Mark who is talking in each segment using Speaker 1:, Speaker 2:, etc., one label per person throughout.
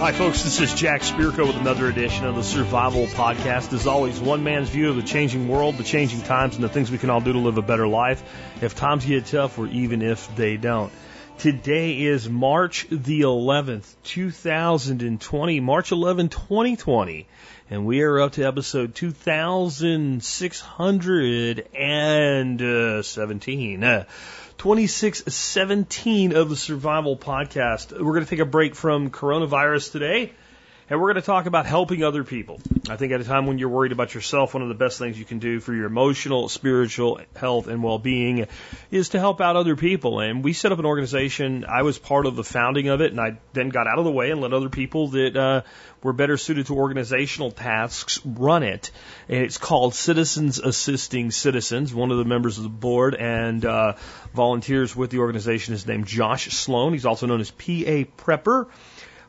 Speaker 1: Hi, folks. This is Jack Spirko with another edition of the Survival Podcast. As always, one man's view of the changing world, the changing times, and the things we can all do to live a better life if times get tough or even if they don't. Today is March the 11th, 2020, March 11, 2020, and we are up to episode 2617. Uh, 2617 of the Survival Podcast. We're going to take a break from coronavirus today. And we're going to talk about helping other people. I think at a time when you're worried about yourself, one of the best things you can do for your emotional, spiritual health and well-being is to help out other people. And we set up an organization. I was part of the founding of it, and I then got out of the way and let other people that uh, were better suited to organizational tasks run it. And it's called Citizens Assisting Citizens. One of the members of the board and uh, volunteers with the organization is named Josh Sloan. He's also known as PA Prepper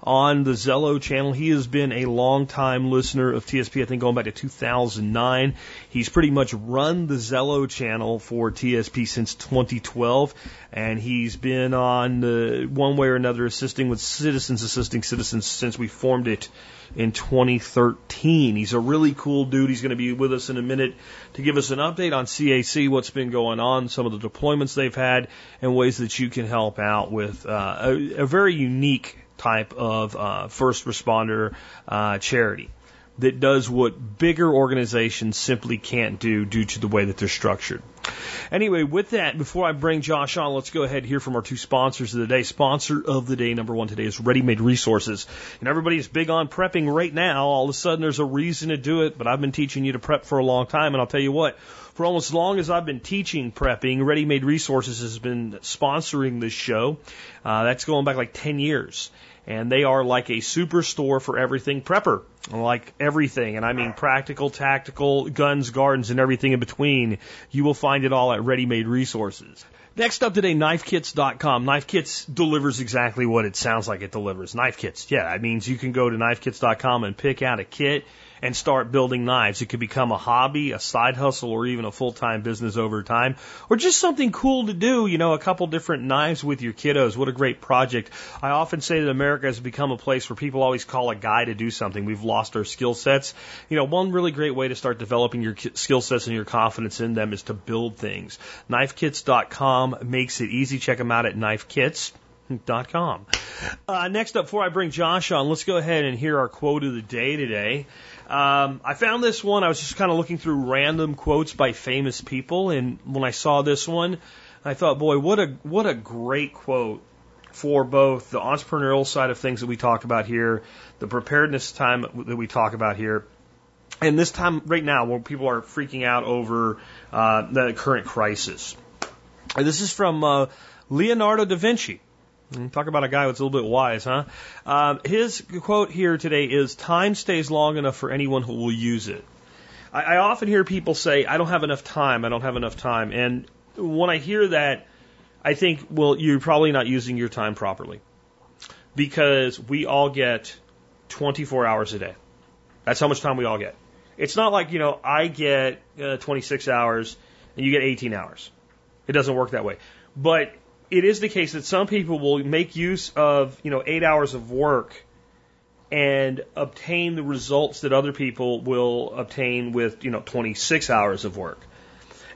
Speaker 1: on the Zello channel. He has been a long time listener of TSP, I think going back to 2009. He's pretty much run the Zello channel for TSP since 2012, and he's been on uh, one way or another assisting with Citizens Assisting Citizens since we formed it in 2013. He's a really cool dude. He's going to be with us in a minute to give us an update on CAC, what's been going on, some of the deployments they've had, and ways that you can help out with uh, a, a very unique type of uh, first responder uh, charity that does what bigger organizations simply can't do due to the way that they're structured. Anyway, with that, before I bring Josh on, let's go ahead and hear from our two sponsors of the day. Sponsor of the day, number one today, is Ready Made Resources. And everybody's big on prepping right now. All of a sudden, there's a reason to do it, but I've been teaching you to prep for a long time, and I'll tell you what, for almost as long as I've been teaching prepping, Ready Made Resources has been sponsoring this show. Uh, that's going back like 10 years and they are like a superstore for everything prepper, like everything, and I mean practical, tactical, guns, gardens, and everything in between. You will find it all at Ready Made Resources. Next up today, knifekits.com. Knife Kits delivers exactly what it sounds like it delivers. Knife Kits, yeah, that means you can go to knifekits.com and pick out a kit and start building knives. It could become a hobby, a side hustle, or even a full time business over time, or just something cool to do. You know, a couple different knives with your kiddos. What a great project. I often say that America has become a place where people always call a guy to do something. We've lost our skill sets. You know, one really great way to start developing your skill sets and your confidence in them is to build things. KnifeKits.com makes it easy. Check them out at KnifeKits. Dot com. Uh, next up, before I bring Josh on, let's go ahead and hear our quote of the day today. Um, I found this one. I was just kind of looking through random quotes by famous people, and when I saw this one, I thought, boy, what a what a great quote for both the entrepreneurial side of things that we talk about here, the preparedness time that we talk about here, and this time right now when people are freaking out over uh, the current crisis. This is from uh, Leonardo da Vinci. Talk about a guy that's a little bit wise, huh? Um, his quote here today is Time stays long enough for anyone who will use it. I, I often hear people say, I don't have enough time, I don't have enough time. And when I hear that, I think, well, you're probably not using your time properly. Because we all get 24 hours a day. That's how much time we all get. It's not like, you know, I get uh, 26 hours and you get 18 hours. It doesn't work that way. But it is the case that some people will make use of, you know, eight hours of work and obtain the results that other people will obtain with, you know, 26 hours of work.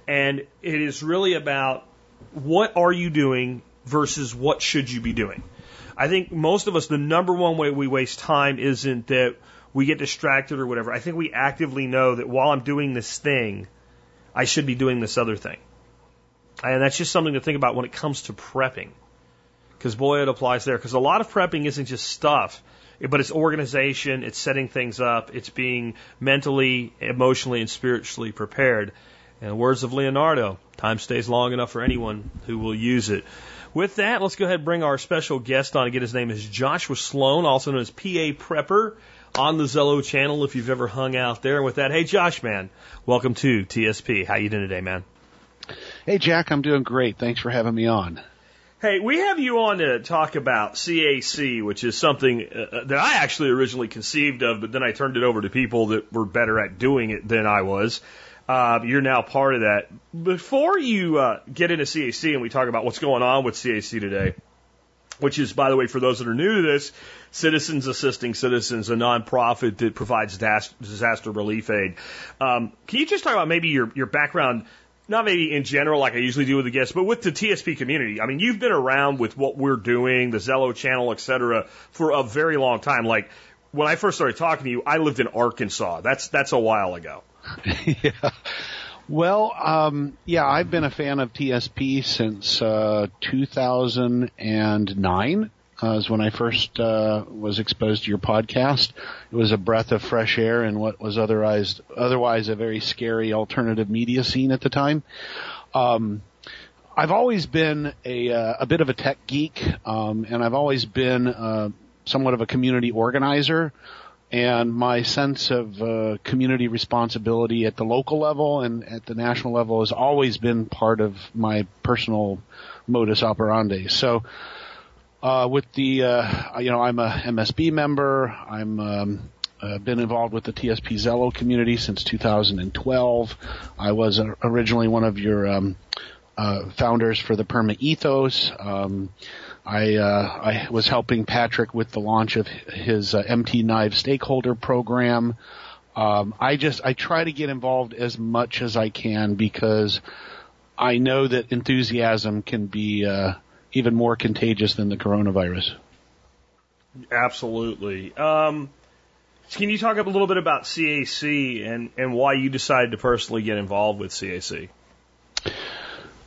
Speaker 1: And it is really about what are you doing versus what should you be doing. I think most of us, the number one way we waste time isn't that we get distracted or whatever. I think we actively know that while I'm doing this thing, I should be doing this other thing. And that's just something to think about when it comes to prepping. Because boy, it applies there. Because a lot of prepping isn't just stuff, but it's organization, it's setting things up, it's being mentally, emotionally, and spiritually prepared. And words of Leonardo, time stays long enough for anyone who will use it. With that, let's go ahead and bring our special guest on. Again, his name is Joshua Sloan, also known as PA Prepper on the Zello channel if you've ever hung out there. And with that, hey Josh, man, welcome to TSP. How you doing today, man?
Speaker 2: Hey, Jack, I'm doing great. Thanks for having me on.
Speaker 1: Hey, we have you on to talk about CAC, which is something uh, that I actually originally conceived of, but then I turned it over to people that were better at doing it than I was. Uh, you're now part of that. Before you uh, get into CAC and we talk about what's going on with CAC today, which is, by the way, for those that are new to this, Citizens Assisting Citizens, a nonprofit that provides disaster relief aid. Um, can you just talk about maybe your, your background, not maybe in general like I usually do with the guests, but with the TSP community? I mean, you've been around with what we're doing, the Zello channel, et cetera, for a very long time. Like when I first started talking to you, I lived in Arkansas. That's that's a while ago.
Speaker 2: yeah. Well, um, yeah, I've been a fan of TSP since uh, 2009. Uh, when I first uh, was exposed to your podcast. It was a breath of fresh air in what was otherwise otherwise a very scary alternative media scene at the time. Um, I've always been a uh, a bit of a tech geek, um, and I've always been uh, somewhat of a community organizer and my sense of uh, community responsibility at the local level and at the national level has always been part of my personal modus operandi. So, uh, with the, uh, you know, I'm a MSB member. I'm um, uh, been involved with the TSP Zello community since 2012. I was originally one of your um, uh, founders for the Perma Ethos. Um, I uh, I was helping Patrick with the launch of his uh, MT Knive stakeholder program. Um, I just I try to get involved as much as I can because I know that enthusiasm can be uh, even more contagious than the coronavirus.
Speaker 1: Absolutely. Um, can you talk a little bit about CAC and and why you decided to personally get involved with CAC?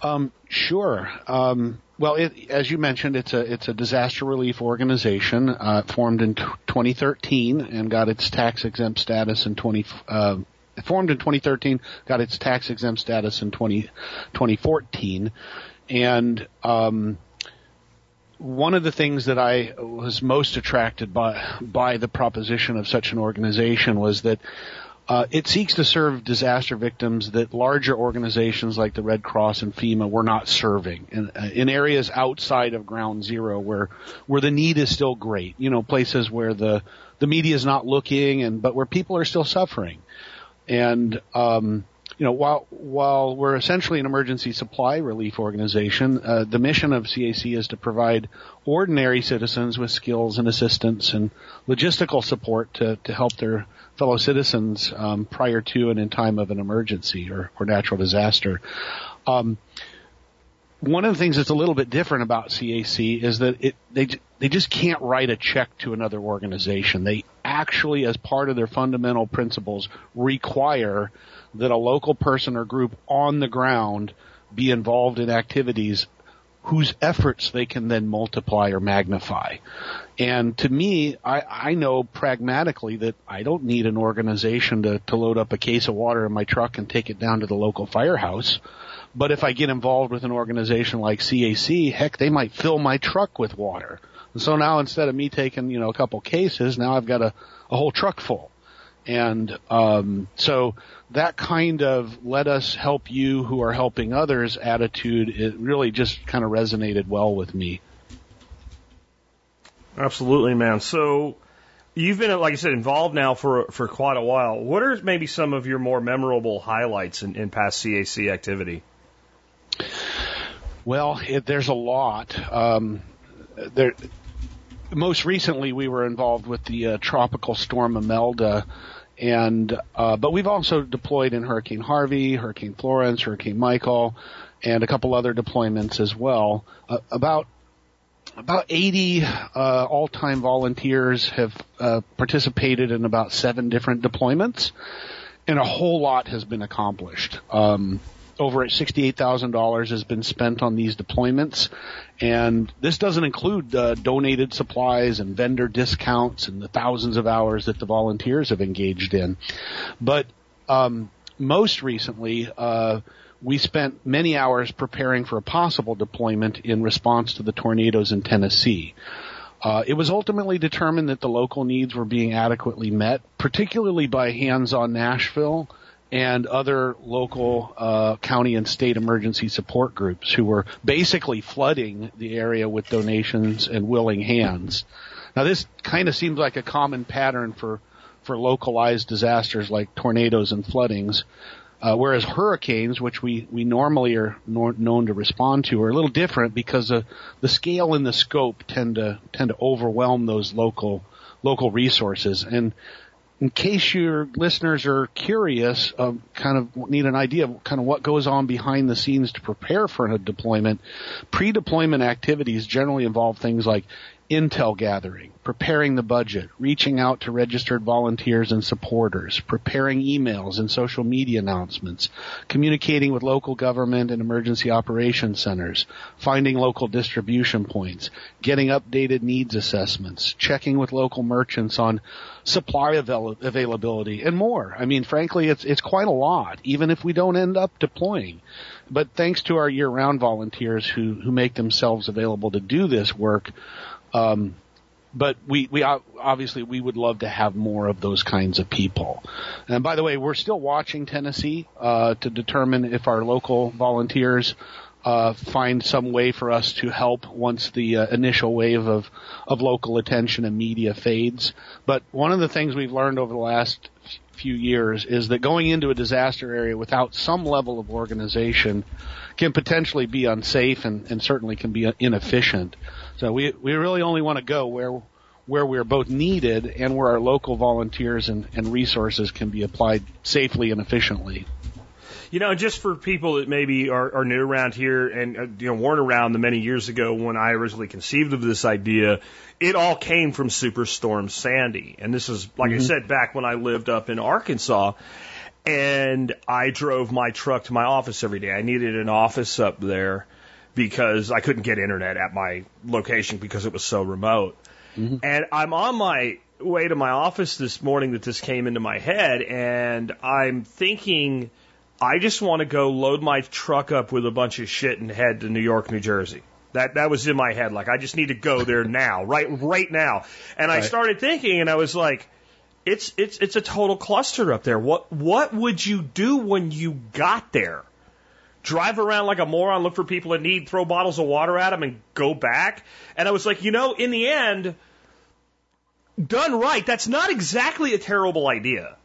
Speaker 2: Um, sure. Um, well, it, as you mentioned, it's a it's a disaster relief organization uh, formed in t- 2013 and got its tax exempt status in 20. Uh, formed in 2013, got its tax exempt status in 20, 2014, and um, one of the things that I was most attracted by by the proposition of such an organization was that uh, it seeks to serve disaster victims that larger organizations like the Red Cross and FEMA were not serving in, uh, in areas outside of ground zero where, where the need is still great. You know, places where the, the media is not looking and, but where people are still suffering. And, um, you know, while while we're essentially an emergency supply relief organization, uh, the mission of CAC is to provide ordinary citizens with skills and assistance and logistical support to to help their fellow citizens um, prior to and in time of an emergency or, or natural disaster. Um, one of the things that's a little bit different about CAC is that it they they just can't write a check to another organization. They actually, as part of their fundamental principles, require that a local person or group on the ground be involved in activities whose efforts they can then multiply or magnify. And to me, I, I know pragmatically that I don't need an organization to, to load up a case of water in my truck and take it down to the local firehouse. But if I get involved with an organization like CAC, heck, they might fill my truck with water. And so now instead of me taking, you know, a couple cases, now I've got a, a whole truck full. And um, so that kind of let us help you who are helping others attitude, it really just kind of resonated well with me.
Speaker 1: Absolutely, man. So you've been, like I said, involved now for for quite a while. What are maybe some of your more memorable highlights in, in past CAC activity?
Speaker 2: Well, it, there's a lot. Um, there, most recently, we were involved with the uh, tropical storm Imelda and uh, but we've also deployed in Hurricane Harvey, Hurricane Florence, Hurricane Michael, and a couple other deployments as well. Uh, about about 80 uh, all-time volunteers have uh, participated in about seven different deployments, and a whole lot has been accomplished. Um, over at $68,000 has been spent on these deployments. And this doesn't include uh, donated supplies and vendor discounts and the thousands of hours that the volunteers have engaged in. But um, most recently, uh, we spent many hours preparing for a possible deployment in response to the tornadoes in Tennessee. Uh, it was ultimately determined that the local needs were being adequately met, particularly by Hands on Nashville and other local uh, county and state emergency support groups who were basically flooding the area with donations and willing hands. Now, this kind of seems like a common pattern for for localized disasters like tornadoes and floodings. Uh, whereas hurricanes, which we, we normally are nor- known to respond to, are a little different because uh, the scale and the scope tend to tend to overwhelm those local local resources. And in case your listeners are curious, um, kind of need an idea of kind of what goes on behind the scenes to prepare for a deployment, pre-deployment activities generally involve things like intel gathering, preparing the budget, reaching out to registered volunteers and supporters, preparing emails and social media announcements, communicating with local government and emergency operations centers, finding local distribution points, getting updated needs assessments, checking with local merchants on supply avail- availability, and more. I mean, frankly, it's it's quite a lot, even if we don't end up deploying. But thanks to our year-round volunteers who who make themselves available to do this work, um, but we, we obviously we would love to have more of those kinds of people. And by the way, we're still watching Tennessee uh, to determine if our local volunteers uh, find some way for us to help once the uh, initial wave of of local attention and media fades. But one of the things we've learned over the last few years is that going into a disaster area without some level of organization can potentially be unsafe and, and certainly can be inefficient. So we we really only want to go where where we're both needed and where our local volunteers and, and resources can be applied safely and efficiently.
Speaker 1: You know, just for people that maybe are, are new around here and uh, you know weren't around the many years ago when I originally conceived of this idea, it all came from Superstorm Sandy, and this is like mm-hmm. I said back when I lived up in Arkansas, and I drove my truck to my office every day. I needed an office up there because I couldn't get internet at my location because it was so remote. Mm-hmm. And I'm on my way to my office this morning that this came into my head, and I'm thinking, I just want to go load my truck up with a bunch of shit and head to New York, New Jersey. That that was in my head. Like I just need to go there now, right, right now. And right. I started thinking, and I was like, it's it's it's a total cluster up there. What what would you do when you got there? drive around like a moron, look for people that need, throw bottles of water at them, and go back. And I was like, you know, in the end, done right, that's not exactly a terrible idea.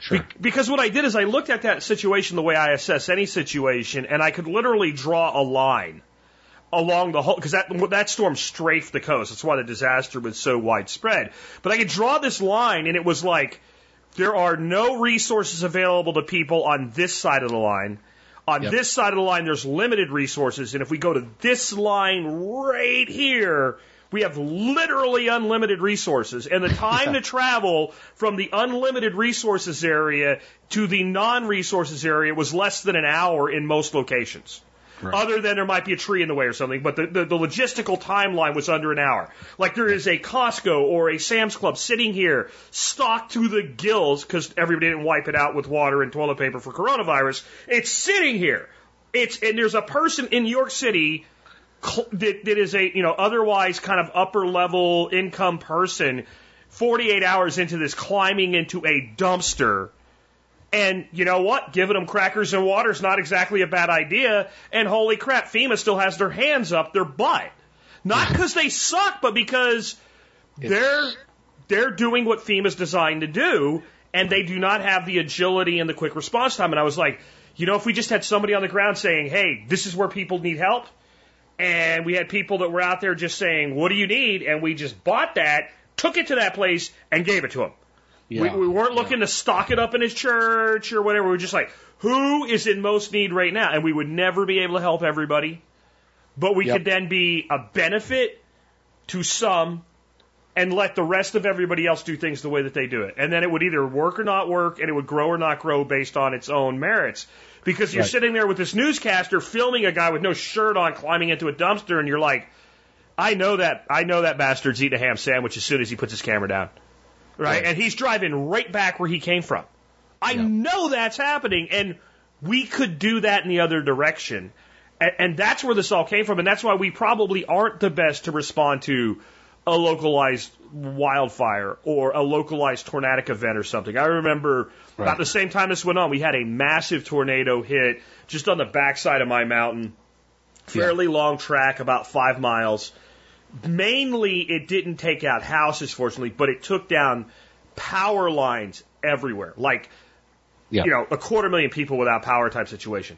Speaker 2: Sure. Be-
Speaker 1: because what I did is I looked at that situation the way I assess any situation, and I could literally draw a line along the whole because that that storm strafed the coast. That's why the disaster was so widespread. But I could draw this line, and it was like there are no resources available to people on this side of the line. On yep. this side of the line, there's limited resources, and if we go to this line right here, we have literally unlimited resources, and the time to travel from the unlimited resources area to the non-resources area was less than an hour in most locations. Right. Other than there might be a tree in the way or something, but the, the, the, logistical timeline was under an hour. Like there is a Costco or a Sam's Club sitting here, stocked to the gills, because everybody didn't wipe it out with water and toilet paper for coronavirus. It's sitting here. It's and there's a person in New York City that, that is a you know otherwise kind of upper level income person, 48 hours into this climbing into a dumpster and you know what? Giving them crackers and water is not exactly a bad idea. And holy crap, FEMA still has their hands up their butt. Not because they suck, but because they're they're doing what FEMA's designed to do, and they do not have the agility and the quick response time. And I was like, you know, if we just had somebody on the ground saying, "Hey, this is where people need help," and we had people that were out there just saying, "What do you need?" and we just bought that, took it to that place, and gave it to them. Yeah. We, we weren't looking yeah. to stock it up in his church or whatever. We were just like, who is in most need right now? And we would never be able to help everybody, but we yep. could then be a benefit to some and let the rest of everybody else do things the way that they do it. And then it would either work or not work, and it would grow or not grow based on its own merits. Because you're right. sitting there with this newscaster filming a guy with no shirt on climbing into a dumpster, and you're like, I know that I know that bastard's eating a ham sandwich as soon as he puts his camera down right? And he's driving right back where he came from. I yeah. know that's happening, and we could do that in the other direction. And, and that's where this all came from, and that's why we probably aren't the best to respond to a localized wildfire or a localized tornadic event or something. I remember
Speaker 2: Right.
Speaker 1: about the same time this went on, we had a massive tornado hit just on the backside of my mountain, fairly long track, about five miles. Mainly, it didn't take out houses, fortunately, but it took down power lines everywhere. Like,
Speaker 2: Yeah.
Speaker 1: you know, a quarter million people without power type situation.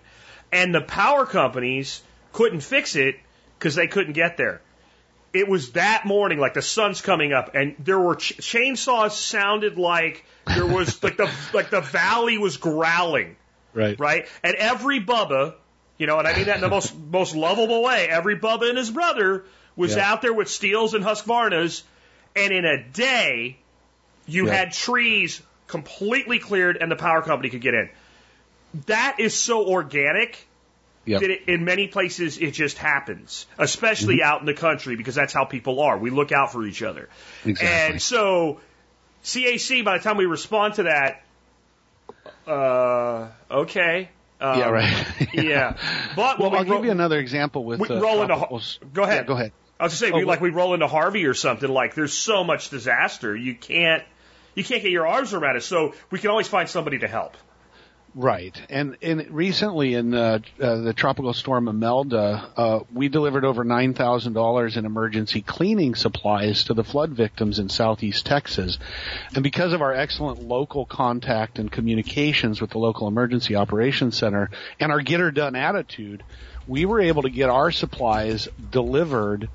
Speaker 1: And the power companies couldn't fix it because they couldn't get there. It was that morning, like the sun's coming up, and there were ch- chainsaws sounded like there was like the like the valley was growling,
Speaker 2: Right.
Speaker 1: right? And every Bubba, you know, and I mean that in the most most lovable way. Every Bubba and his brother was
Speaker 2: Yeah.
Speaker 1: out there with Stihls and Husqvarnas, and in a day, you
Speaker 2: Yeah.
Speaker 1: had trees completely cleared, and the power company could get in. That is so organic
Speaker 2: Yep.
Speaker 1: it, in many places it just happens, especially out in the country because that's how people are. We look out for each other.
Speaker 2: Exactly.
Speaker 1: And so, CAC, by the time we respond to that, uh, okay. Um,
Speaker 2: yeah. Right.
Speaker 1: yeah. But
Speaker 2: well,
Speaker 1: we
Speaker 2: I'll
Speaker 1: ro-
Speaker 2: give you another example with
Speaker 1: we
Speaker 2: uh,
Speaker 1: roll into
Speaker 2: tropical
Speaker 1: Har-
Speaker 2: s-
Speaker 1: Go ahead.
Speaker 2: Yeah, go ahead.
Speaker 1: I was just saying,
Speaker 2: Oh,
Speaker 1: we, like we roll into Harvey or something. Like there's so much disaster, you can't you can't get your arms around it. So we can always find somebody to help.
Speaker 2: Right, and and recently in uh, uh, the tropical storm Imelda, uh, we delivered over nine thousand dollars in emergency cleaning supplies to the flood victims in southeast Texas, and because of our excellent local contact and communications with the local emergency operations center and our get her done attitude, we were able to get our supplies delivered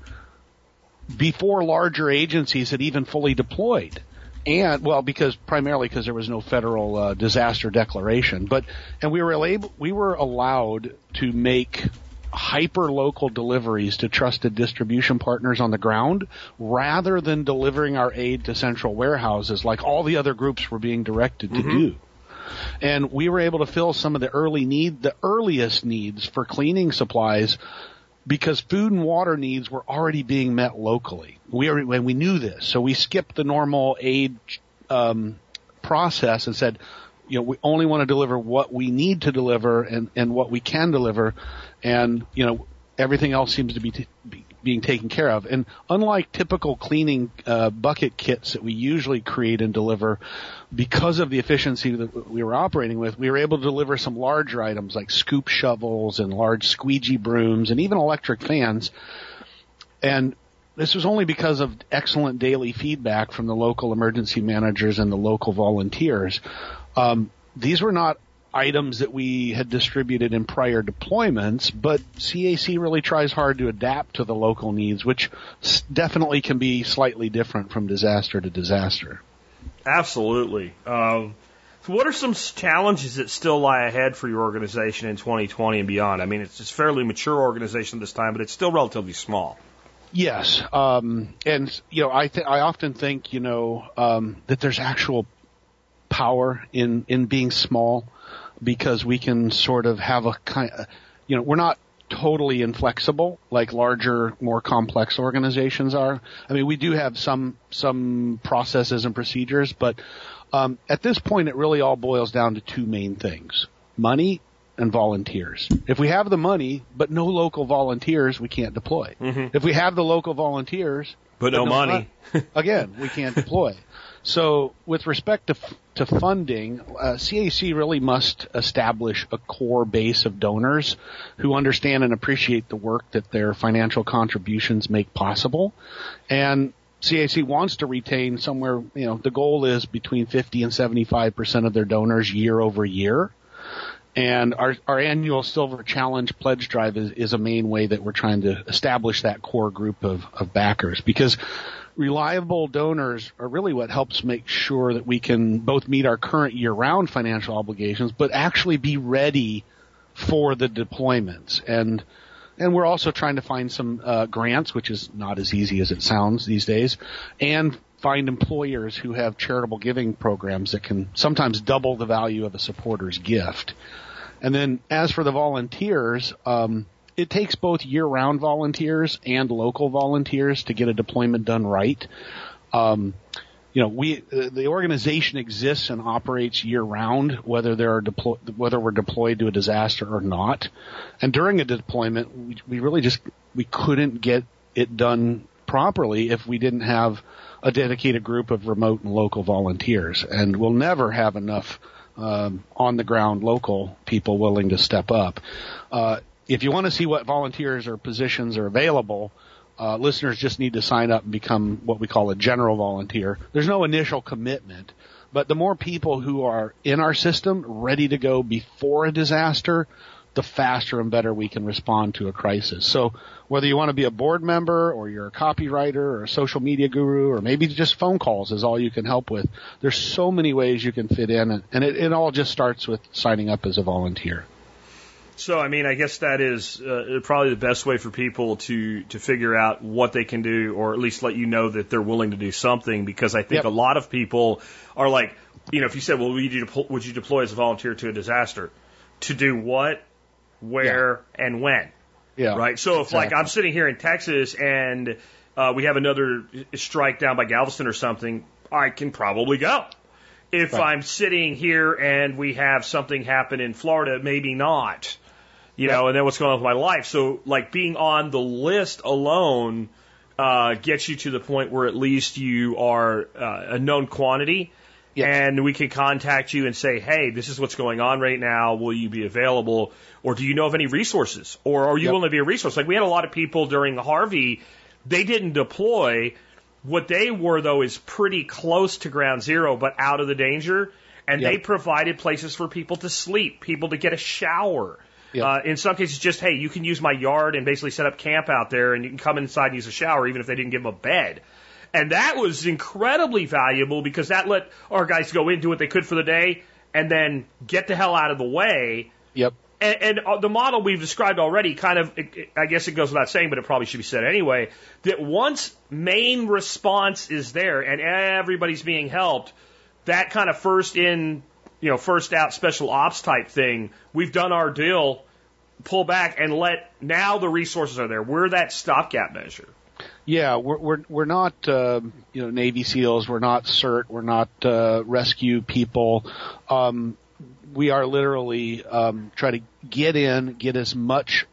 Speaker 2: before larger agencies had even fully deployed. And well, because primarily because there was no federal uh, disaster declaration, but and we were able, we were allowed to make hyper local deliveries to trusted distribution partners on the ground rather than delivering our aid to central warehouses like all the other groups were being directed to do. And we were able to fill some of the early need, the earliest needs for cleaning supplies because food and water needs were already being met locally. We already, when we knew this, so we skipped the normal aid um, process and said, you know, we only want to deliver what we need to deliver and and what we can deliver, and you know, everything else seems to be, t- be being taken care of. And unlike typical cleaning uh, bucket kits that we usually create and deliver, because of the efficiency that we were operating with, we were able to deliver some larger items like scoop shovels and large squeegee brooms and even electric fans. And this was only because of excellent daily feedback from the local emergency managers and the local volunteers. Um, these were not items that we had distributed in prior deployments, but CAC really tries hard to adapt to the local needs, which definitely can be slightly different from disaster to disaster.
Speaker 1: Absolutely. Um, so what are some challenges that still lie ahead for your organization in 2020 and beyond? I mean, it's a fairly mature organization this time, but it's still relatively small.
Speaker 2: Yes, um, and you know, I th- I often think you know um, that there's actual power in in being small because we can sort of have a kind, you know, we're not totally inflexible like larger, more complex organizations are. I mean, we do have some some processes and procedures, but um, at this point, it really all boils down to two main things: money and volunteers. If we have the money but no local volunteers, we can't deploy. If we have the local volunteers
Speaker 1: But no money.
Speaker 2: mon- again, we can't deploy. So, with respect to to funding, uh, CAC really must establish a core base of donors who understand and appreciate the work that their financial contributions make possible, and CAC wants to retain somewhere. You know, the goal is between 50 and 75 percent of their donors year over year. And our, our annual Silver Challenge pledge drive is, is a main way that we're trying to establish that core group of, of backers because reliable donors are really what helps make sure that we can both meet our current year round financial obligations, but actually be ready for the deployments. And, and we're also trying to find some uh, grants, which is not as easy as it sounds these days, and find employers who have charitable giving programs that can sometimes double the value of a supporter's gift. And then as for the volunteers, um, it takes both year-round volunteers and local volunteers to get a deployment done right. Um, you know, we uh, the organization exists and operates year-round, whether there are deploy whether we're deployed to a disaster or not. And during a deployment, we, we really just we couldn't get it done properly if we didn't have a dedicated group of remote and local volunteers, and we'll never have enough um, on the ground local people willing to step up. Uh, if you want to see what volunteers or positions are available, uh, listeners just need to sign up and become what we call a general volunteer. There's no initial commitment, but the more people who are in our system ready to go before a disaster, the faster and better we can respond to a crisis. So whether you want to be a board member or you're a copywriter or a social media guru or maybe just phone calls is all you can help with, there's so many ways you can fit in and it, it all just starts with signing up as a volunteer.
Speaker 1: So, I mean, I guess that is uh, probably the best way for people to to figure out what they can do, or at least let you know that they're willing to do something. Because I think
Speaker 2: Yep.
Speaker 1: a lot of people are like, you know, if you said, "Well, would you deploy, would you deploy as a volunteer to a disaster?" To do what, where, and when?
Speaker 2: Yeah.
Speaker 1: Right. So if like I'm sitting here in Texas and uh, we have another strike down by Galveston or something, I can probably go. If
Speaker 2: Right.
Speaker 1: I'm sitting here and we have something happen in Florida, maybe not. You know, and then what's going on with my life? So like being on the list alone uh, gets you to the point where at least you are uh, a known quantity.
Speaker 2: Yes.
Speaker 1: And we can contact you and say, hey, this is what's going on right now. Will you be available? Or do you know of any resources? Or are you
Speaker 2: Yep.
Speaker 1: willing to be a resource? Like we had a lot of people during Harvey, they didn't deploy. What they were, though, is pretty close to ground zero, but out of the danger. And
Speaker 2: Yep.
Speaker 1: they provided places for people to sleep, people to get a shower.
Speaker 2: Yep.
Speaker 1: Uh, in some cases, just, hey, you can use my yard and basically set up camp out there and you can come inside and use a shower, even if they didn't give them a bed. And that was incredibly valuable because that let our guys go in, do what they could for the day, and then get the hell out of the way.
Speaker 2: Yep.
Speaker 1: And, and uh, the model we've described already kind of, I guess it goes without saying, but it probably should be said anyway, that once main response is there and everybody's being helped, that kind of first in, you know, first out special ops type thing, we've done our deal, pull back and let, now the resources are there. We're that stopgap measure.
Speaker 2: Yeah, we're we're we're not uh, you know Navy SEALs. We're not CERT. We're not uh, rescue people. Um, we are literally um, try to get in, get as much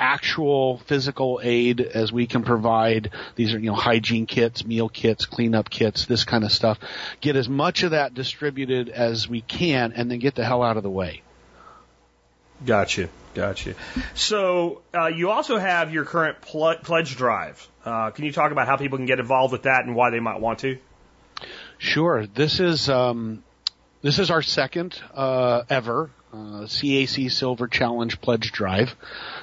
Speaker 2: actual physical aid as we can provide. These are you know hygiene kits, meal kits, cleanup kits, this kind of stuff. Get as much of that distributed as we can, and then get the hell out of the way.
Speaker 1: Gotcha. Gotcha. So uh, you also have your current pl- pledge drive. Uh, can you talk about how people can get involved with that and why they might want to?
Speaker 2: Sure. This is um, this is our second uh, ever uh, CAC Silver Challenge Pledge Drive.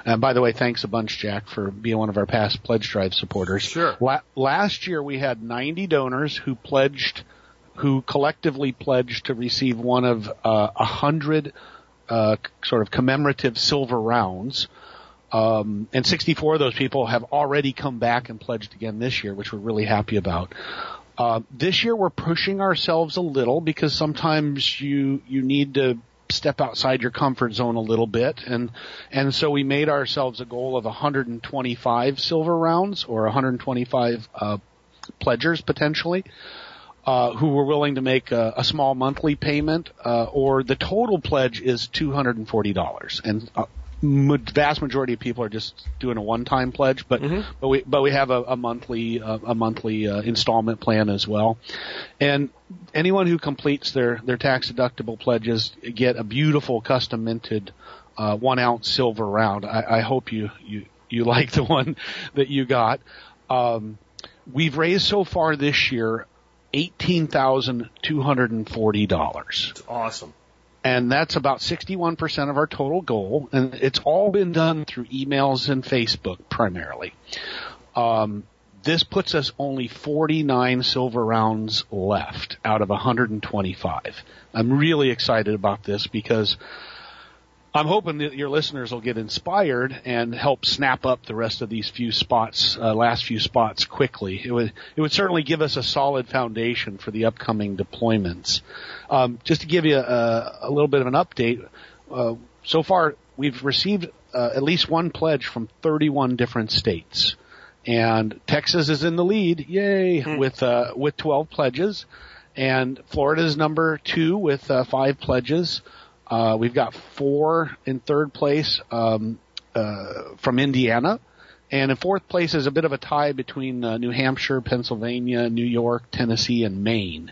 Speaker 2: And by the way, thanks a bunch, Jack, for being one of our past Pledge Drive supporters.
Speaker 1: Sure.
Speaker 2: La- last year we had 90 donors who pledged, who collectively pledged to receive one of uh, a hundred uh, sort of commemorative silver rounds. Um, and 64 of those people have already come back and pledged again this year, which we're really happy about. Uh, this year we're pushing ourselves a little because sometimes you you need to step outside your comfort zone a little bit, and and so we made ourselves a goal of 125 silver rounds or 125 uh, pledgers potentially. Uh, who were willing to make a, a small monthly payment, uh, or the total pledge is $240 and forty dollars, and ma- vast majority of people are just doing a one-time pledge, but but we but we have a, a monthly uh, a monthly uh, installment plan as well, and anyone who completes their their tax deductible pledges get a beautiful custom minted uh, one ounce silver round. I, I hope you you you like the one that you got. Um, we've raised so far this year eighteen thousand two hundred and forty dollars
Speaker 1: It's awesome.
Speaker 2: And that's about 61% of our total goal. And it's all been done through emails and Facebook primarily. Um, this puts us only 49 silver rounds left out of 125. I'm really excited about this because I'm hoping that your listeners will get inspired and help snap up the rest of these few spots, uh, last few spots quickly. It would it would certainly give us a solid foundation for the upcoming deployments. Um, just to give you a, a little bit of an update, uh, so far we've received uh, at least one pledge from 31 different states, and Texas is in the lead, yay, with uh, with 12 pledges, and Florida is number two with uh, five pledges. Uh, we've got four in third place um, uh, from Indiana, And in fourth place is a bit of a tie between uh, New Hampshire, Pennsylvania, New York, Tennessee, and Maine.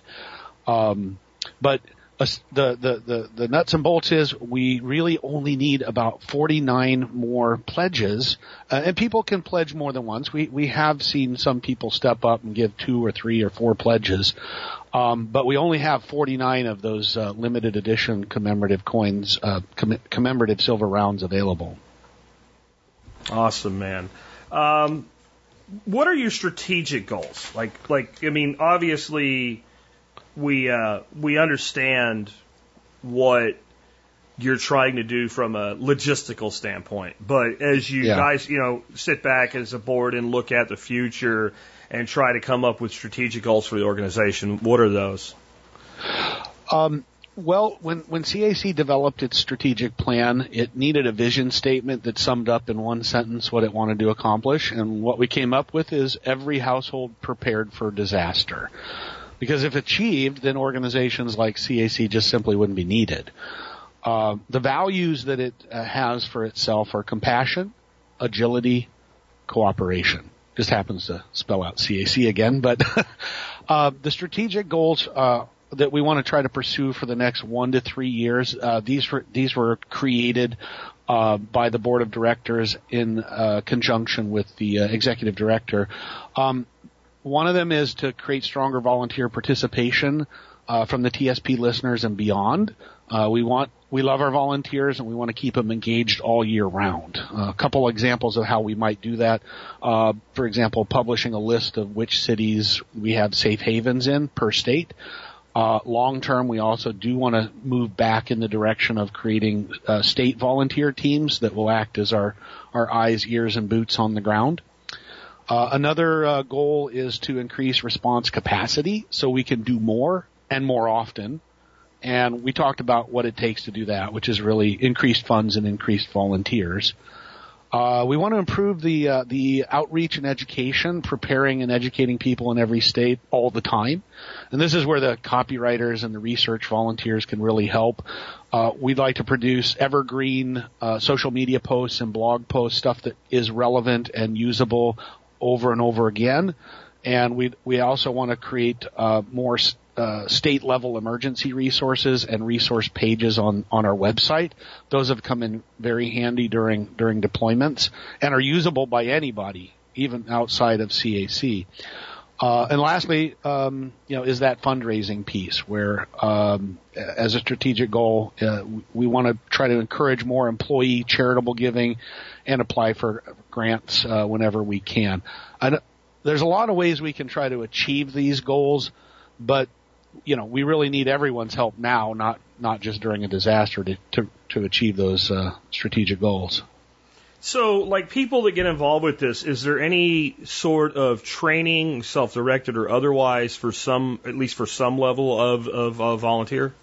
Speaker 2: Um, but uh, the, the, the, the nuts and bolts is we really only need about 49 more pledges, uh, and people can pledge more than once. We, we have seen some people step up and give two or three or four pledges. Um, but we only have 49 of those uh, limited edition commemorative coins, uh, comm- commemorative silver rounds available.
Speaker 1: Awesome, man. Um, what are your strategic goals? Like, like I mean, obviously, we uh, we understand what you're trying to do from a logistical standpoint, but as you
Speaker 2: Yeah.
Speaker 1: guys, you know, sit back as a board and look at the future and try to come up with strategic goals for the organization, what are those?
Speaker 2: Um, well, when when CAC developed its strategic plan, it needed a vision statement that summed up in one sentence what it wanted to accomplish, and what we came up with is every household prepared for disaster. Because if achieved, then organizations like CAC just simply wouldn't be needed. Uh, the values that it uh, has for itself are compassion, agility, cooperation. Just happens to spell out CAC again, but uh, the strategic goals uh, that we want to try to pursue for the next one to three years, uh, these were these were created uh, by the board of directors in uh, conjunction with the uh, executive director. Um, one of them is to create stronger volunteer participation uh, from the TSP listeners and beyond. Uh, we want we love our volunteers and we want to keep them engaged all year round. Uh, a couple examples of how we might do that. Uh, for example, publishing a list of which cities we have safe havens in per state. Uh, long term, we also do want to move back in the direction of creating uh, state volunteer teams that will act as our our eyes, ears, and boots on the ground. Uh, another uh, goal is to increase response capacity so we can do more and more often. And we talked about what it takes to do that, which is really increased funds and increased volunteers. Uh, we want to improve the uh, the outreach and education, preparing and educating people in every state all the time. And this is where the copywriters and the research volunteers can really help. Uh, we'd like to produce evergreen uh, social media posts and blog posts, stuff that is relevant and usable over and over again. And we we also want to create uh, more uh, state level emergency resources and resource pages on on our website. Those have come in very handy during during deployments and are usable by anybody, even outside of CAC. Uh, and lastly, um, you know, is that fundraising piece where, um, as a strategic goal, uh, we want to try to encourage more employee charitable giving and apply for grants uh, whenever we can. There's a lot of ways we can try to achieve these goals, but you know, we really need everyone's help now, not not just during a disaster to to, to achieve those uh, strategic goals.
Speaker 1: So, like people that get involved with this, is there any sort of training, self-directed or otherwise, for some, at least for some level of of, of volunteer?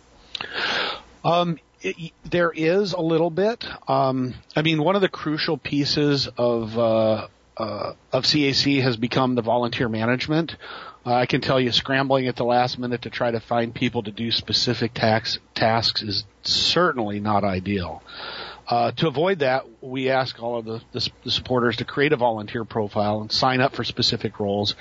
Speaker 2: Um, it, there is a little bit. Um, I mean, one of the crucial pieces of uh, uh, of CAC has become the volunteer management. Uh, I can tell you, scrambling at the last minute to try to find people to do specific tax, tasks is certainly not ideal. Uh, to avoid that, we ask all of the, the, the supporters to create a volunteer profile and sign up for specific roles.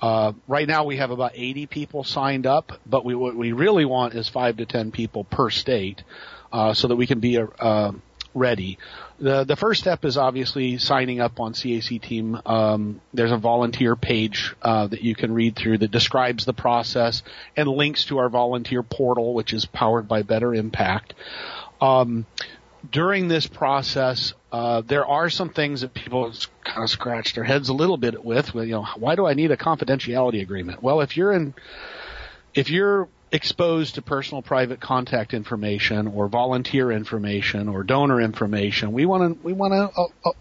Speaker 2: Uh, right now we have about 80 people signed up, but we, what we really want is five to 10 people per state, uh, so that we can be, uh, ready. The, the first step is obviously signing up on CAC team. Um, there's a volunteer page, uh, that you can read through that describes the process and links to our volunteer portal, which is powered by Better Impact. Um, during this process, uh, there are some things that people kind of scratch their heads a little bit with. You know, why do I need a confidentiality agreement? Well, if you're in, if you're exposed to personal private contact information or volunteer information or donor information, we want to we want to uh, uh,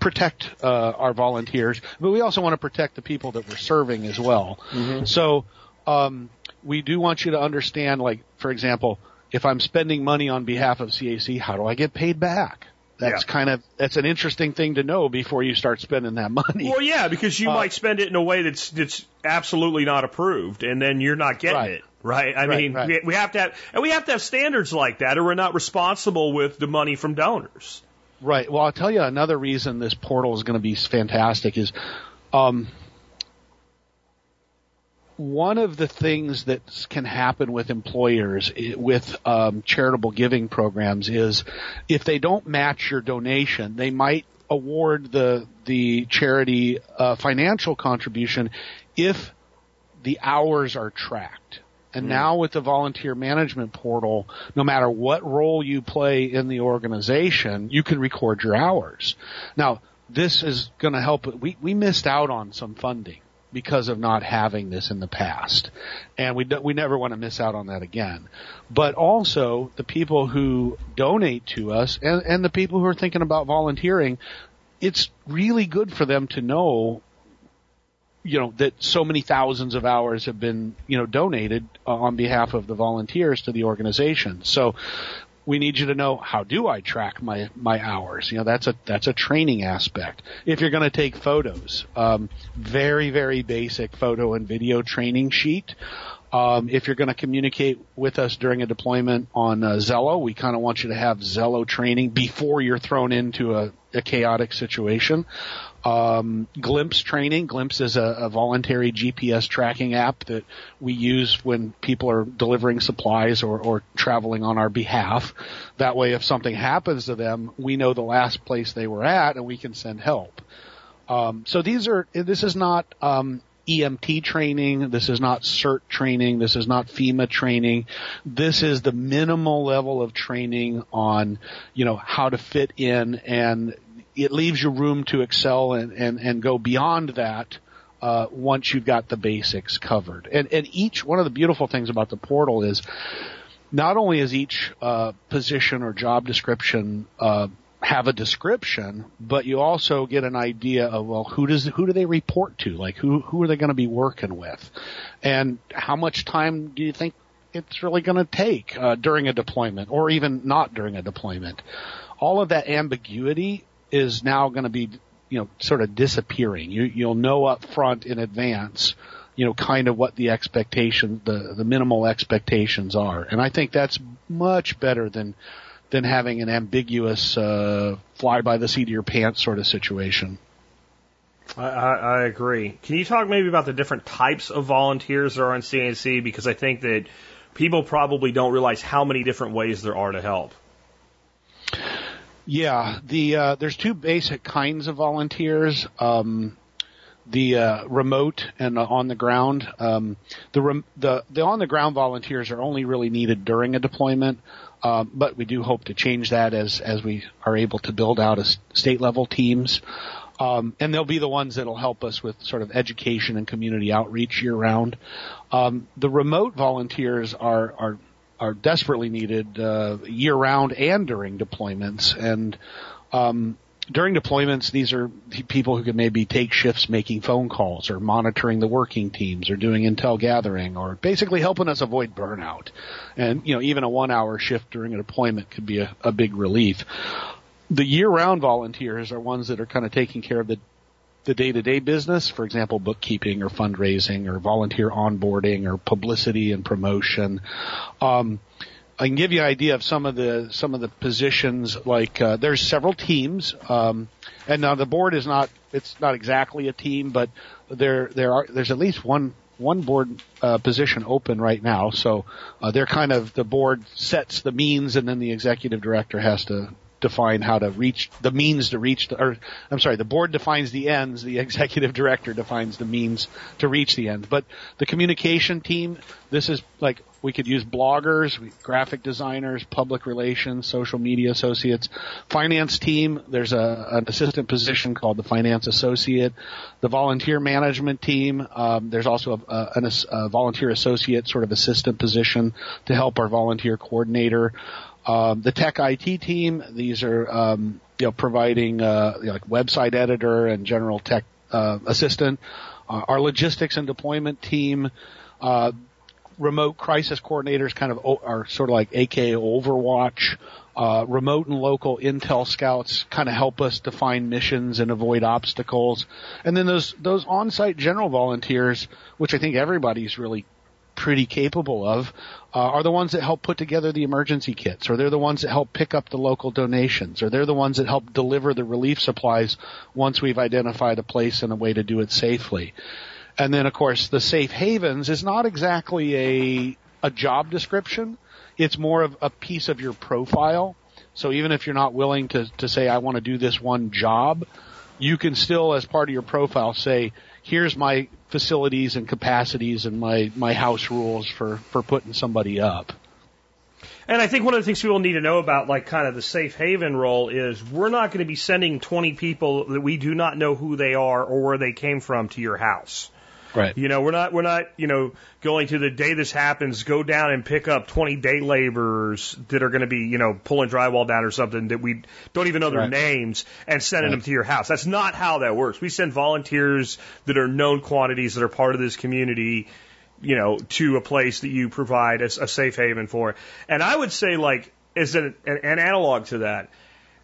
Speaker 2: protect uh, our volunteers, but we also want to protect the people that we're serving as well. So um, we do want you to understand, like for example, if I'm spending money on behalf of CAC, how do I get paid back? That's
Speaker 1: Yeah.
Speaker 2: kind of that's an interesting thing to know before you start spending that money.
Speaker 1: Well, yeah, because you
Speaker 2: Uh,
Speaker 1: might spend it in a way that's that's absolutely not approved, and then you're not getting
Speaker 2: Right.
Speaker 1: it. Right. I
Speaker 2: Right,
Speaker 1: mean,
Speaker 2: right.
Speaker 1: We, we have to have, and we have to have standards like that, or we're not responsible with the money from donors.
Speaker 2: Right. Well, I'll tell you another reason this portal is going to be fantastic is, um, one of the things that can happen with employers with um, charitable giving programs is if they don't match your donation, they might award the the charity uh, financial contribution if the hours are tracked. And mm. now with the volunteer management portal, no matter what role you play in the organization, you can record your hours. Now, this is going to help. We, we missed out on some funding because of not having this in the past. And we, we never want to miss out on that again. But also the people who donate to us and, and the people who are thinking about volunteering, it's really good for them to know you know that so many thousands of hours have been you know donated uh, on behalf of the volunteers to the organization. So we need you to know how do I track my my hours. You know that's a that's a training aspect. If you're going to take photos, um, very very basic photo and video training sheet. Um, if you're going to communicate with us during a deployment on uh, Zello, we kind of want you to have Zello training before you're thrown into a, a chaotic situation. Um, Glimpse training. Glimpse is a, a, voluntary GPS tracking app that we use when people are delivering supplies or, or traveling on our behalf. That way, if something happens to them, we know the last place they were at and we can send help. Um, so these are, this is not, um, EMT training. This is not CERT training. This is not FEMA training. This is the minimal level of training on, you know, how to fit in and it leaves you room to excel and, and, and go beyond that uh, once you've got the basics covered. And, and each one of the beautiful things about the portal is not only is each uh, position or job description uh, have a description, but you also get an idea of well, who does who do they report to? Like who who are they going to be working with, and how much time do you think it's really going to take uh, during a deployment, or even not during a deployment? All of that ambiguity is now going to be, you know, sort of disappearing. You, you'll know up front in advance, you know, kind of what the expectation, the, the minimal expectations are. And I think that's much better than, than having an ambiguous, uh, fly by the seat of your pants sort of situation.
Speaker 1: I, I, agree. Can you talk maybe about the different types of volunteers that are on CAC? Because I think that people probably don't realize how many different ways there are to help.
Speaker 2: Yeah, the uh, there's two basic kinds of volunteers. Um, the uh, remote and on the ground. Um, the rem- the the on the ground volunteers are only really needed during a deployment, um, but we do hope to change that as as we are able to build out a state level teams. Um, and they'll be the ones that'll help us with sort of education and community outreach year round. Um, the remote volunteers are are are desperately needed uh, year round and during deployments. And um, during deployments, these are people who can maybe take shifts making phone calls or monitoring the working teams or doing intel gathering or basically helping us avoid burnout. And, you know, even a one hour shift during a deployment could be a, a big relief. The year round volunteers are ones that are kind of taking care of the the day-to-day business, for example, bookkeeping or fundraising or volunteer onboarding or publicity and promotion. Um, I can give you an idea of some of the some of the positions. Like uh, there's several teams, um, and now the board is not it's not exactly a team, but there there are there's at least one one board uh, position open right now. So uh, they're kind of the board sets the means, and then the executive director has to define how to reach the means to reach the, or I'm sorry, the board defines the ends, the executive director defines the means to reach the end. But the communication team, this is like we could use bloggers, graphic designers, public relations, social media associates, finance team. There's a, an assistant position called the finance associate. The volunteer management team. Um, there's also a, a, a volunteer associate sort of assistant position to help our volunteer coordinator. Um, the tech IT team, these are um, you know providing uh, you know, like website editor and general tech uh, assistant. Uh, our logistics and deployment team, uh, remote crisis coordinators, kind of are sort of like AK Overwatch. Uh, remote and local intel scouts kind of help us define missions and avoid obstacles. And then those those on-site general volunteers, which I think everybody's really pretty capable of uh, are the ones that help put together the emergency kits, or they're the ones that help pick up the local donations, or they're the ones that help deliver the relief supplies once we've identified a place and a way to do it safely. And then, of course, the safe havens is not exactly a a job description. It's more of a piece of your profile. So even if you're not willing to to say I want to do this one job, you can still, as part of your profile, say here's my facilities and capacities and my, my house rules for, for putting somebody up.
Speaker 1: And I think one of the things people need to know about, like kind of the safe haven role, is we're not going to be sending 20 people that we do not know who they are or where they came from to your house.
Speaker 2: Right.
Speaker 1: You know, we're not we're not you know going to the day this happens, go down and pick up 20 day laborers that are going to be you know pulling drywall down or something that we don't even know their
Speaker 2: Right.
Speaker 1: names and sending
Speaker 2: Right.
Speaker 1: them to your house. That's not how that works. We send volunteers that are known quantities that are part of this community. You know, to a place that you provide a, a safe haven for. And I would say, like, as an, an, an analog to that,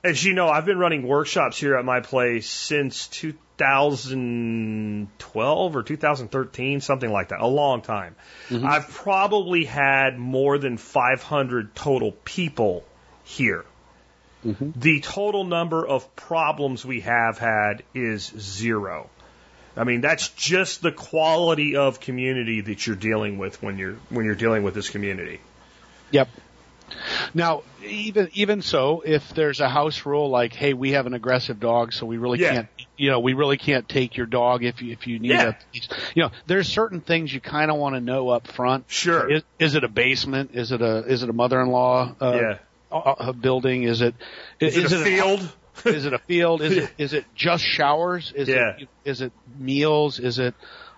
Speaker 1: as you know, I've been running workshops here at my place since 2012 or 2013, something like that, a long time. Mm-hmm. I've probably had more than 500 total people here. Mm-hmm. The total number of problems we have had is zero. I mean, that's just the quality of community that you're dealing with when you're when you're dealing with this community.
Speaker 2: Yep. Now, even even so, if there's a house rule like, "Hey, we have an aggressive dog, so we really
Speaker 1: Yeah.
Speaker 2: can't, you know, we really can't take your dog if you if you need
Speaker 1: Yeah.
Speaker 2: a, you know, there's certain things you kind of want to know up front.
Speaker 1: Sure.
Speaker 2: Is, is it a basement? Is it a is it a mother-in-law uh,
Speaker 1: Yeah.
Speaker 2: uh, uh, building? Is it
Speaker 1: Is, it a field?
Speaker 2: is it a field? Is it is it just showers? Is
Speaker 1: Yeah.
Speaker 2: it is it meals? Is it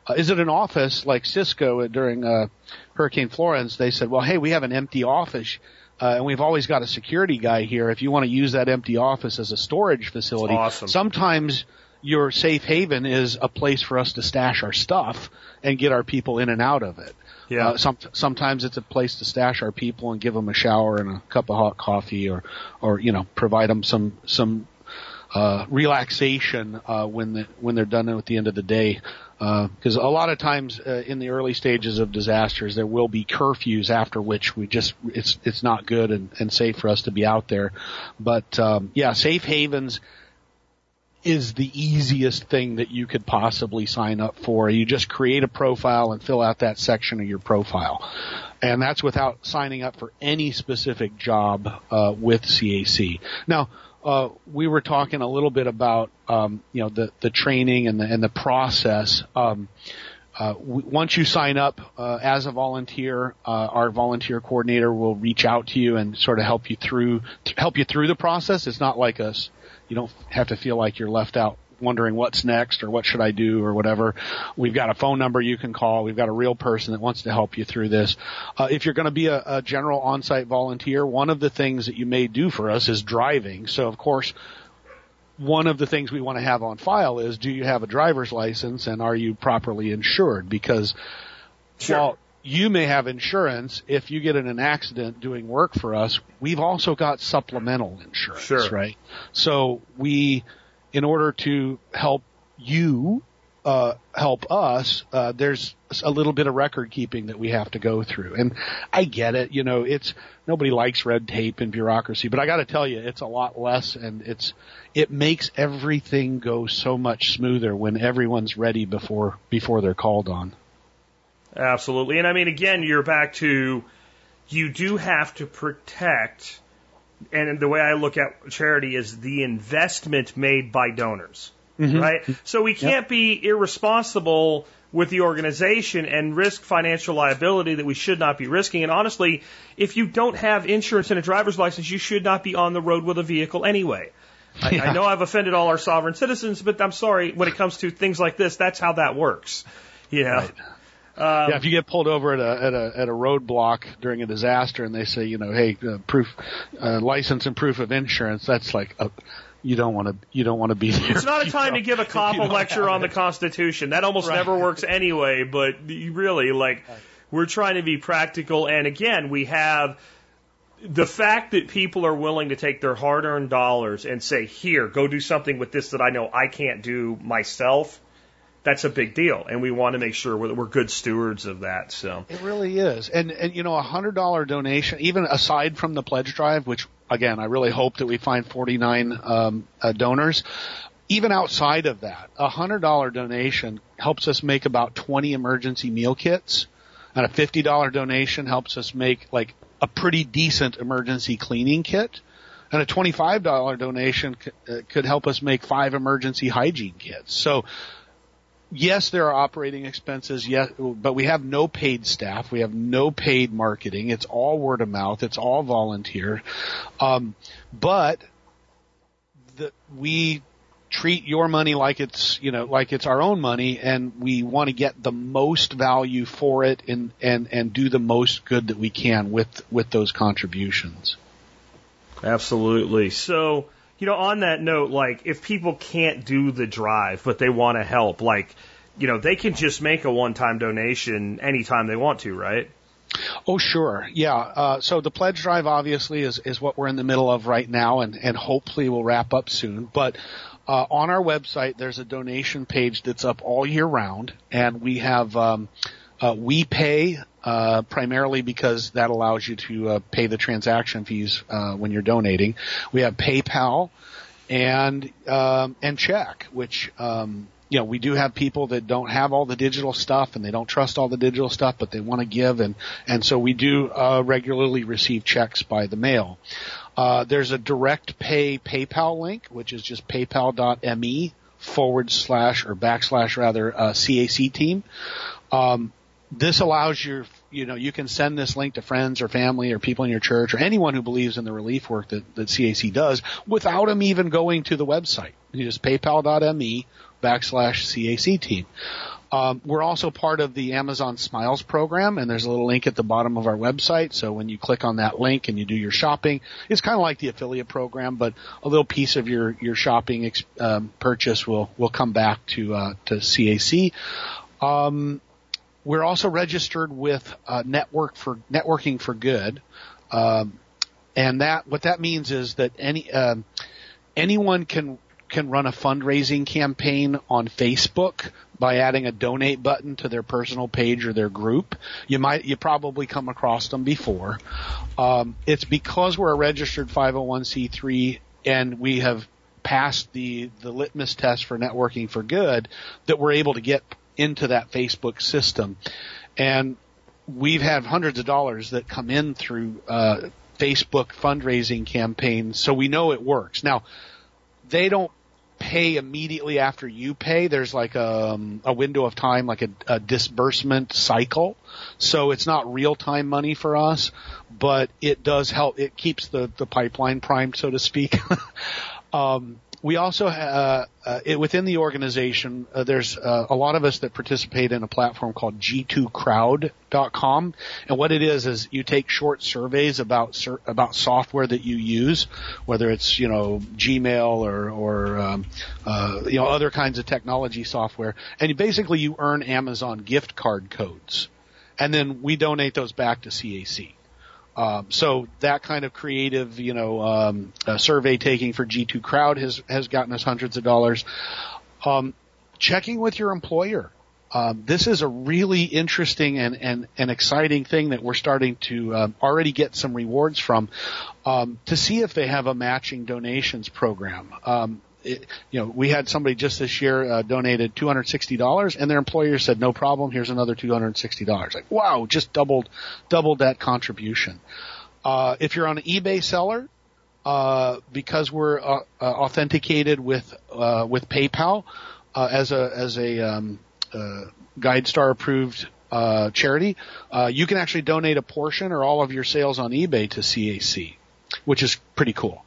Speaker 2: uh, is it an office like Cisco during uh, Hurricane Florence? They said, well, hey, we have an empty office. Uh, and we've always got a security guy here. If you want to use that empty office as a storage facility,
Speaker 1: Awesome.
Speaker 2: sometimes your safe haven is a place for us to stash our stuff and get our people in and out of it.
Speaker 1: Yeah.
Speaker 2: Uh, some, sometimes it's a place to stash our people and give them a shower and a cup of hot coffee, or, or you know, provide them some some uh, relaxation uh, when the, when they're done at the end of the day. Because a lot of times uh, in the early stages of disasters, there will be curfews after which we just it's it's not good and, and safe for us to be out there. But um, yeah, safe havens is the easiest thing that you could possibly sign up for. You just create a profile and fill out that section of your profile. And that's without signing up for any specific job uh, with CAC. Now, uh, we were talking a little bit about um, you know the the training and the and the process. Um, uh, w- once you sign up uh, as a volunteer, uh, our volunteer coordinator will reach out to you and sort of help you through th- help you through the process. It's not like us; you don't have to feel like you're left out wondering what's next or what should I do or whatever. We've got a phone number you can call. We've got a real person that wants to help you through this. Uh, if you're going to be a, a general on-site volunteer, one of the things that you may do for us is driving. So of course, one of the things we want to have on file is do you have a driver's license and are you properly insured? Because
Speaker 1: Sure.
Speaker 2: while you may have insurance, if you get in an accident doing work for us, we've also got supplemental insurance,
Speaker 1: Sure.
Speaker 2: right? So we, in order to help you, uh, help us, uh, there's a little bit of record keeping that we have to go through. And I get it, you know, it's, nobody likes red tape and bureaucracy, but I gotta tell you, it's a lot less and it's, it makes everything go so much smoother when everyone's ready before, before they're called on.
Speaker 1: Absolutely. And I mean, again, you're back to you do have to protect, and the way I look at charity is the investment made by donors, mm-hmm. right? So we can't be irresponsible with the organization and risk financial liability that we should not be risking. And honestly, if you don't have insurance and a driver's license, you should not be on the road with a vehicle anyway. I, I know I've offended all our sovereign citizens, but I'm sorry, when it comes to things like this, that's how that works. You know? Um,
Speaker 2: yeah, if you get pulled over at a at a at a roadblock during a disaster and they say, you know, hey, uh, proof, uh, license and proof of insurance, that's like a, you don't want to you don't want to be there.
Speaker 1: It's not a time
Speaker 2: know,
Speaker 1: to give a cop a lecture on the. Constitution. That almost
Speaker 2: Right.
Speaker 1: never works anyway, but really, like, we're trying to be practical. And again, we have the fact that people are willing to take their hard earned dollars and say, here, go do something with this that I know I can't do myself that's a big deal, and we want to make sure we're, we're good stewards of that. So
Speaker 2: It really is. And, and you know, a hundred dollar donation, even aside from the pledge drive, which again, I really hope that we find 49, um, uh, donors. Even outside of that, a hundred dollar donation helps us make about 20 emergency meal kits and a $50 donation helps us make like a pretty decent emergency cleaning kit. And a $25 donation uh, could help us make five emergency hygiene kits. So yes, there are operating expenses, yes, but we have no paid staff. We have no paid marketing. It's all word of mouth. It's all volunteer. Um, but the, we treat your money like it's, you know, like it's our own money and we want to get the most value for it and, and, and do the most good that we can with, with those contributions.
Speaker 1: Absolutely. So, you know, on that note, like if people can't do the drive, but they want to help, like, you know, they can just make a one time donation anytime they want to, right?
Speaker 2: Oh, sure. Yeah. Uh, so the pledge drive obviously is, is what we're in the middle of right now and, and hopefully we'll wrap up soon. But, uh, on our website, there's a donation page that's up all year round and we have, um, uh, we pay, uh, primarily because that allows you to, uh, pay the transaction fees, uh, when you're donating. We have PayPal and, um, and check, which, um, you know, we do have people that don't have all the digital stuff and they don't trust all the digital stuff, but they want to give and, and so we do, uh, regularly receive checks by the mail. Uh, there's a direct pay PayPal link, which is just paypal.me forward slash or backslash rather, uh, CAC team. Um, this allows your, you know, you can send this link to friends or family or people in your church or anyone who believes in the relief work that, that CAC does without them even going to the website. You just paypal.me backslash CAC team. Um, we're also part of the Amazon Smiles program, and there's a little link at the bottom of our website. So when you click on that link and you do your shopping, it's kind of like the affiliate program, but a little piece of your your shopping um, purchase will will come back to uh, to CAC. Um, we're also registered with uh, Network for Networking for Good, um, and that what that means is that any um, anyone can can run a fundraising campaign on Facebook by adding a donate button to their personal page or their group. You might, you probably come across them before. Um, it's because we're a registered 501c3 and we have passed the, the litmus test for networking for good that we're able to get into that Facebook system. And we've had hundreds of dollars that come in through, uh, Facebook fundraising campaigns, so we know it works. Now, they don't pay immediately after you pay. There's like a, um, a window of time, like a, a disbursement cycle. So it's not real time money for us, but it does help. It keeps the, the pipeline primed, so to speak. um, we also, uh, uh, it, within the organization, uh, there's uh, a lot of us that participate in a platform called G2Crowd.com, and what it is is you take short surveys about sur- about software that you use, whether it's you know Gmail or or um, uh, you know other kinds of technology software, and basically you earn Amazon gift card codes, and then we donate those back to CAC. Um, so that kind of creative, you know, um, uh, survey taking for G2 Crowd has has gotten us hundreds of dollars. Um, checking with your employer. Um, this is a really interesting and, and, and exciting thing that we're starting to um, already get some rewards from um, to see if they have a matching donations program. It, you know, we had somebody just this year uh, donated two hundred sixty dollars, and their employer said, "No problem. Here's another two hundred sixty dollars." Like, wow, just doubled, doubled that contribution. Uh, if you're on an eBay seller, uh, because we're uh, uh, authenticated with uh, with PayPal uh, as a as a um, uh, GuideStar approved uh, charity, uh, you can actually donate a portion or all of your sales on eBay to CAC, which is pretty cool.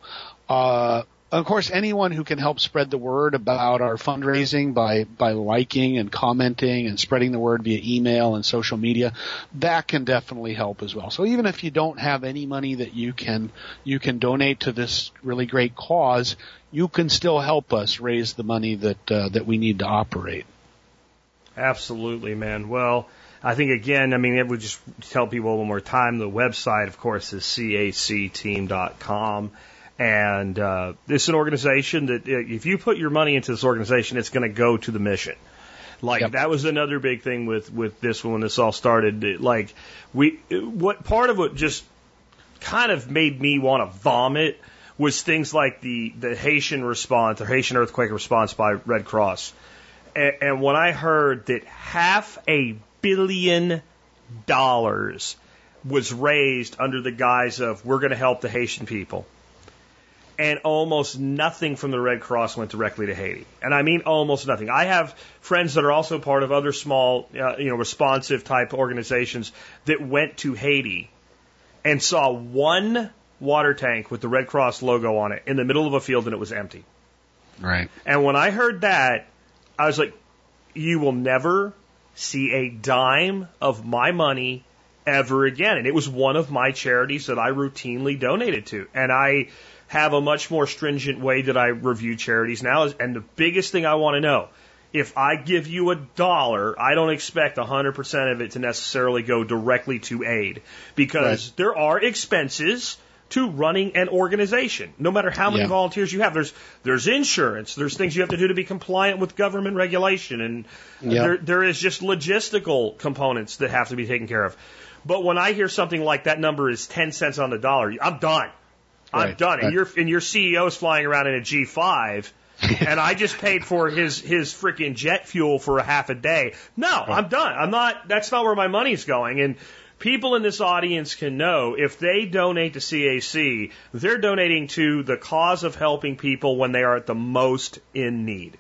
Speaker 2: Uh, of course, anyone who can help spread the word about our fundraising by, by liking and commenting and spreading the word via email and social media, that can definitely help as well. So even if you don't have any money that you can, you can donate to this really great cause, you can still help us raise the money that, uh, that we need to operate.
Speaker 1: Absolutely, man. Well, I think again, I mean, it would just tell people one more time. The website, of course, is cacteam.com. And uh, this is an organization that uh, if you put your money into this organization, it's going to go to the mission. Like
Speaker 2: Yep.
Speaker 1: that was another big thing with with this one when this all started. Like we, what part of what just kind of made me want to vomit was things like the the Haitian response, the Haitian earthquake response by Red Cross. And, and when I heard that half a billion dollars was raised under the guise of we're going to help the Haitian people. And almost nothing from the Red Cross went directly to Haiti. And I mean almost nothing. I have friends that are also part of other small, uh, you know, responsive type organizations that went to Haiti and saw one water tank with the Red Cross logo on it in the middle of a field and it was empty.
Speaker 2: Right.
Speaker 1: And when I heard that, I was like, you will never see a dime of my money ever again. And it was one of my charities that I routinely donated to. And I have a much more stringent way that I review charities now. And the biggest thing I want to know, if I give you a dollar, I don't expect 100% of it to necessarily go directly to aid because there are expenses to running an organization. No matter how many
Speaker 2: Yeah.
Speaker 1: volunteers you have, there's there's insurance, there's things you have to do to be compliant with government regulation, and
Speaker 2: Yeah.
Speaker 1: there there is just logistical components that have to be taken care of. But when I hear something like that number is ten cents on the dollar, I'm done. I'm
Speaker 2: Right,
Speaker 1: done. And your and your CEO is flying around in a G5. and I just paid for his his freaking jet fuel for a half a day. No, I'm done. I'm not. That's not where my money's going. And people in this audience can know if they donate to CAC, they're donating to the cause of helping people when they are at the most in need.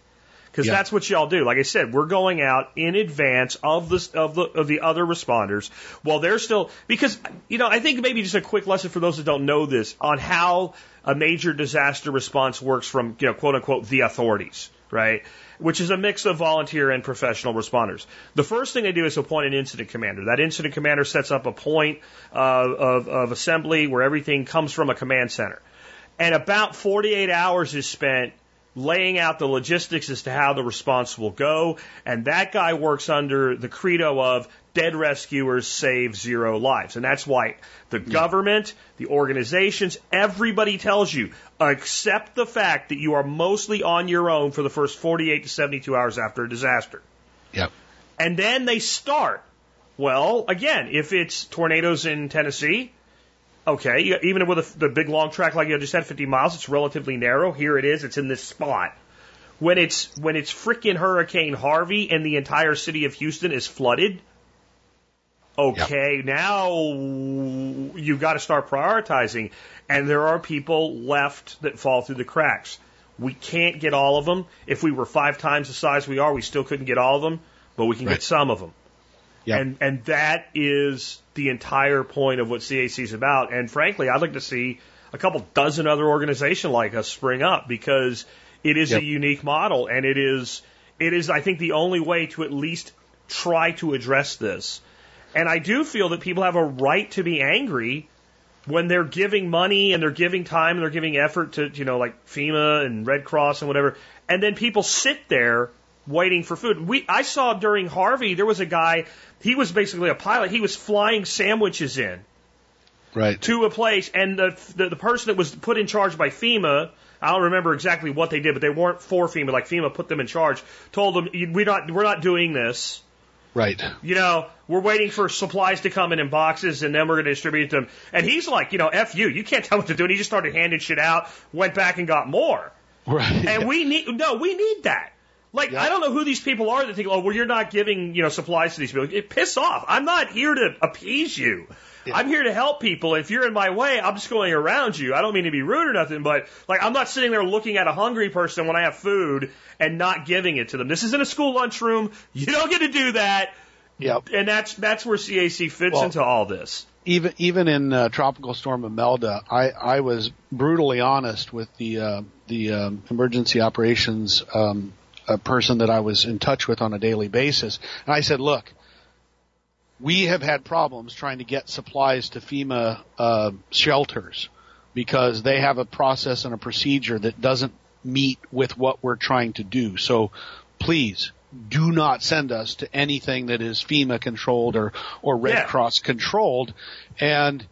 Speaker 1: Because
Speaker 2: Yeah.
Speaker 1: that's what y'all do. Like I said, we're going out in advance of the of the of the other responders while they're still because you know I think maybe just a quick lesson for those that don't know this on how a major disaster response works from you know quote unquote the authorities, right? Which is a mix of volunteer and professional responders. The first thing they do is appoint an incident commander. That incident commander sets up a point uh, of, of assembly where everything comes from a command center. And about 48 hours is spent laying out the logistics as to how the response will go. And that guy works under the credo of dead rescuers save zero lives. And that's why the hmm. government, the organizations, everybody tells you accept the fact that you are mostly on your own for the first 48 to 72 hours after a disaster.
Speaker 2: Yep.
Speaker 1: And then they start. Well, again, if it's tornadoes in Tennessee, okay, even with a, the big long track like you just had, 50 miles, it's relatively narrow. Here it is, it's in this spot. When it's when it's frickin' Hurricane Harvey and the entire city of Houston is flooded, okay, now you've got to start prioritizing. And there are people left that fall through the cracks. We can't get all of them. If we were five times the size we are, we still couldn't get all of them, but we can
Speaker 2: Right.
Speaker 1: get some of them.
Speaker 2: Yep.
Speaker 1: And and that is the entire point of what CAC is about. And frankly, I'd like to see a couple dozen other organizations like us spring up because it is
Speaker 2: Yep.
Speaker 1: a unique model and it is it is I think the only way to at least try to address this. And I do feel that people have a right to be angry when they're giving money and they're giving time and they're giving effort to, you know, like FEMA and Red Cross and whatever, and then people sit there waiting for food. We, I saw during Harvey, there was a guy, he was basically a pilot, he was flying sandwiches in
Speaker 2: Right.
Speaker 1: to a place, and the, the, the person that was put in charge by FEMA, I don't remember exactly what they did, but they weren't for FEMA, like FEMA put them in charge, told them, we're not, we're not doing this.
Speaker 2: Right.
Speaker 1: You know, we're waiting for supplies to come in in boxes and then we're going to distribute them. And he's like, you know, F you, you can't tell what to do. And he just started handing shit out, went back and got more.
Speaker 2: Right.
Speaker 1: And we need, no, we need that. Like,
Speaker 2: Yeah.
Speaker 1: I don't know who these people are that think, oh, well, you're not giving, you know, supplies to these people. It piss off. I'm not here to appease you. I'm here to help people. If you're in my way, I'm just going around you. I don't mean to be rude or nothing, but like, I'm not sitting there looking at a hungry person when I have food and not giving it to them. This isn't a school lunchroom. You don't get to do that.
Speaker 2: Yep.
Speaker 1: And that's, that's where CAC fits
Speaker 2: Well-
Speaker 1: into all this.
Speaker 2: even even in uh, tropical storm Imelda, I I was brutally honest with the uh, the um, emergency operations um, a person that I was in touch with on a daily basis, and I said, look. We have had problems trying to get supplies to FEMA uh, shelters because they have a process and a procedure that doesn't meet with what we're trying to do. So please do not send us to anything that is FEMA controlled or, or Red
Speaker 1: Yeah.
Speaker 2: Cross controlled. And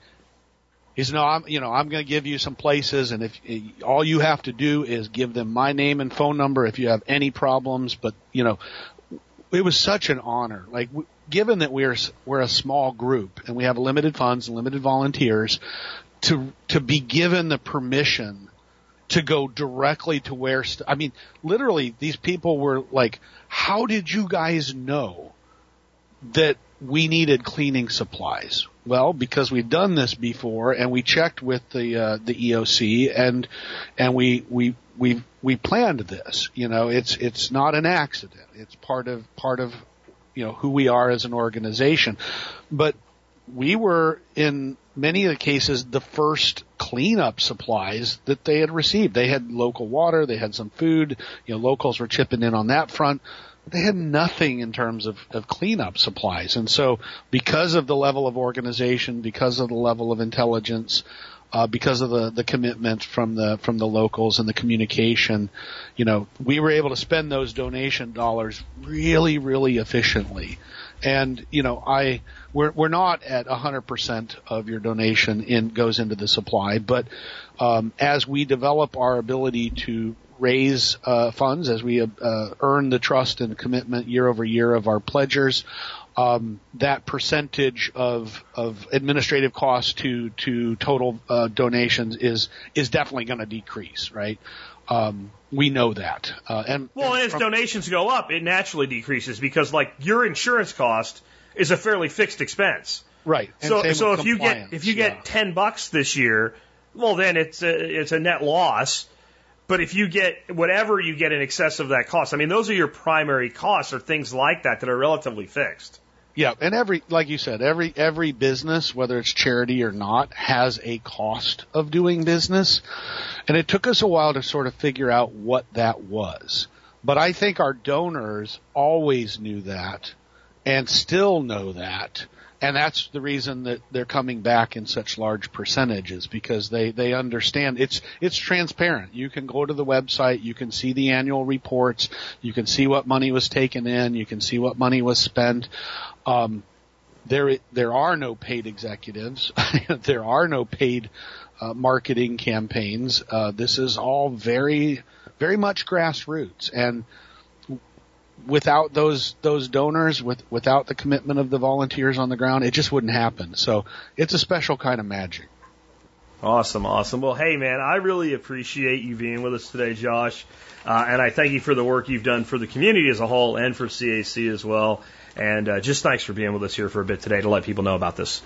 Speaker 2: he said, no, I'm, you know, I'm going to give you some places and if all you have to do is give them my name and phone number if you have any problems, but you know, it was such an honor. Like, given that we're we're a small group and we have limited funds and limited volunteers, to to be given the permission to go directly to where st- I mean, literally, these people were like, "How did you guys know that we needed cleaning supplies?" Well, because we've done this before, and we checked with the uh, the EOC, and and we we we we planned this. You know, it's it's not an accident. It's part of part of you know who we are as an organization. But we were in many of the cases the first cleanup supplies that they had received. They had local water, they had some food, you know, locals were chipping in on that front. They had nothing in terms of, of cleanup supplies. And so because of the level of organization, because of the level of intelligence, uh, because of the, the commitment from the from the locals and the communication, you know, we were able to spend those donation dollars really, really efficiently. And you know, I we're we're not at 100% of your donation in goes into the supply, but um, as we develop our ability to raise uh, funds, as we uh, earn the trust and commitment year over year of our pledgers, um, that percentage of of administrative costs to to total uh, donations is is definitely going to decrease, right? Um, we know that, uh, and
Speaker 1: Well, and as
Speaker 2: from-
Speaker 1: donations go up, it naturally decreases because, like, your insurance cost is a fairly fixed expense.
Speaker 2: right. And
Speaker 1: So, so if you get if you
Speaker 2: yeah.
Speaker 1: get ten bucks this year, well, then it's a, it's a net loss. But if you get whatever you get in excess of that cost, I mean, those are your primary costs or things like that that are relatively fixed.
Speaker 2: Yeah, and every like you said, every every business, whether it's charity or not, has a cost of doing business. And it took us a while to sort of figure out what that was. But I think our donors always knew that and still know that. And that's the reason that they're coming back in such large percentages because they, they understand it's, it's transparent. You can go to the website, you can see the annual reports, you can see what money was taken in, you can see what money was spent. Um, there, there are no paid executives. there are no paid uh, marketing campaigns. Uh, this is all very, very much grassroots, and without those those donors, with without the commitment of the volunteers on the ground, it just wouldn't happen. So it's a special kind of magic.
Speaker 1: Awesome, awesome. Well, hey, man, I really appreciate you being with us today, Josh. Uh, and I thank you for the work you've done for the community as a whole and for CAC as well. And uh, just thanks for being with us here for a bit today to let people know about this.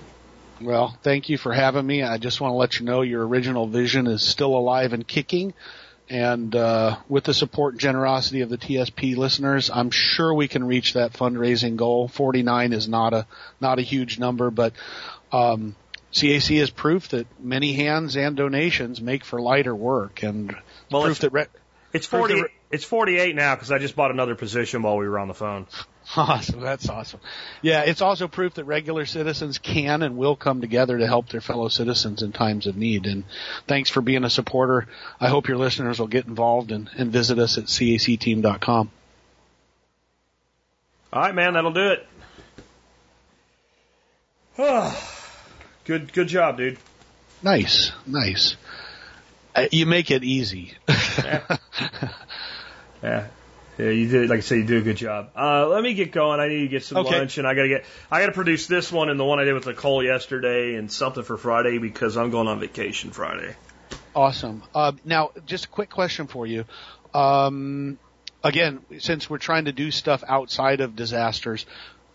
Speaker 2: Well, thank you for having me. I just want to let you know your original vision is still alive and kicking. And uh, with the support and generosity of the TSP listeners, I'm sure we can reach that fundraising goal. 49 is not a not a huge number, but um, CAC is proof that many hands and donations make for lighter work, and
Speaker 1: Well,
Speaker 2: proof
Speaker 1: it's-
Speaker 2: that. Re-
Speaker 1: It's 40,
Speaker 2: re-
Speaker 1: it's 48 now because I just bought another position while we were on the phone.
Speaker 2: Awesome. That's awesome. Yeah, it's also proof that regular citizens can and will come together to help their fellow citizens in times of need. And thanks for being a supporter. I hope your listeners will get involved and, and visit us at cacteam.com.
Speaker 1: All right, man, that'll do it. good, good job, dude.
Speaker 2: Nice, nice. Uh, you make it easy.
Speaker 1: Yeah. Yeah, you did. Like I said, you do a good job. Uh, let me get going. I need to get some
Speaker 2: Okay.
Speaker 1: lunch, and I gotta get. I gotta produce this one and the one I did with Nicole yesterday, and something for Friday because I'm going on vacation Friday.
Speaker 2: Awesome. Uh, now, just a quick question for you. Um, again, since we're trying to do stuff outside of disasters,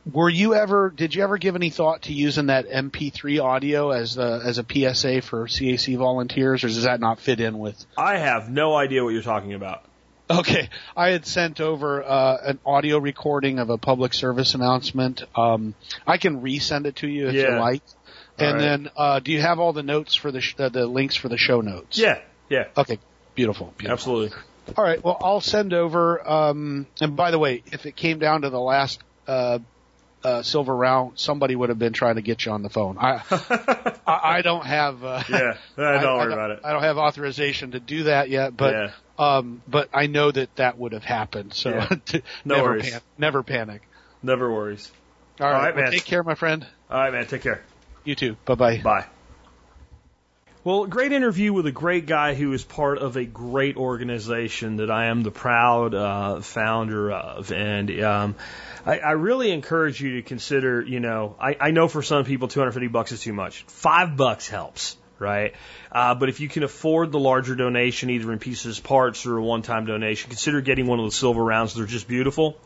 Speaker 2: were you ever? Did you ever give any thought to using that MP3 audio as the as a PSA for CAC volunteers, or does that not fit in with?
Speaker 1: I have no idea what you're talking about.
Speaker 2: Okay, I had sent over uh, an audio recording of a public service announcement. Um, I can resend it to you if
Speaker 1: Yeah.
Speaker 2: you like. And
Speaker 1: right.
Speaker 2: then, uh, do you have all the notes for the sh- uh, the links for the show notes?
Speaker 1: Yeah, yeah,
Speaker 2: Okay. Beautiful. beautiful.
Speaker 1: absolutely.
Speaker 2: All right. Well, I'll send over. Um, and by the way, if it came down to the last uh, uh, silver round, somebody would have been trying to get you on the phone. I I, I don't have. Uh,
Speaker 1: Yeah, don't
Speaker 2: I-
Speaker 1: worry
Speaker 2: I
Speaker 1: about it.
Speaker 2: I don't have authorization to do that yet, but
Speaker 1: Yeah.
Speaker 2: Um, but I know that that would have happened. So
Speaker 1: Yeah.
Speaker 2: to-
Speaker 1: No
Speaker 2: never
Speaker 1: worries.
Speaker 2: pan- never panic.
Speaker 1: Never worries.
Speaker 2: All right.
Speaker 1: right,
Speaker 2: well,
Speaker 1: man.
Speaker 2: take care, my friend.
Speaker 1: All right, man. Take care.
Speaker 2: You too. Bye bye.
Speaker 1: Bye. Well, great interview with a great guy who is part of a great organization that I am the proud uh, founder of. And um, I, I really encourage you to consider, you know, I, I know for some people 250 bucks is too much. Five bucks helps right? Uh, but if you can afford the larger donation, either in pieces, parts, or a one-time donation, consider getting one of the silver rounds. They're just beautiful.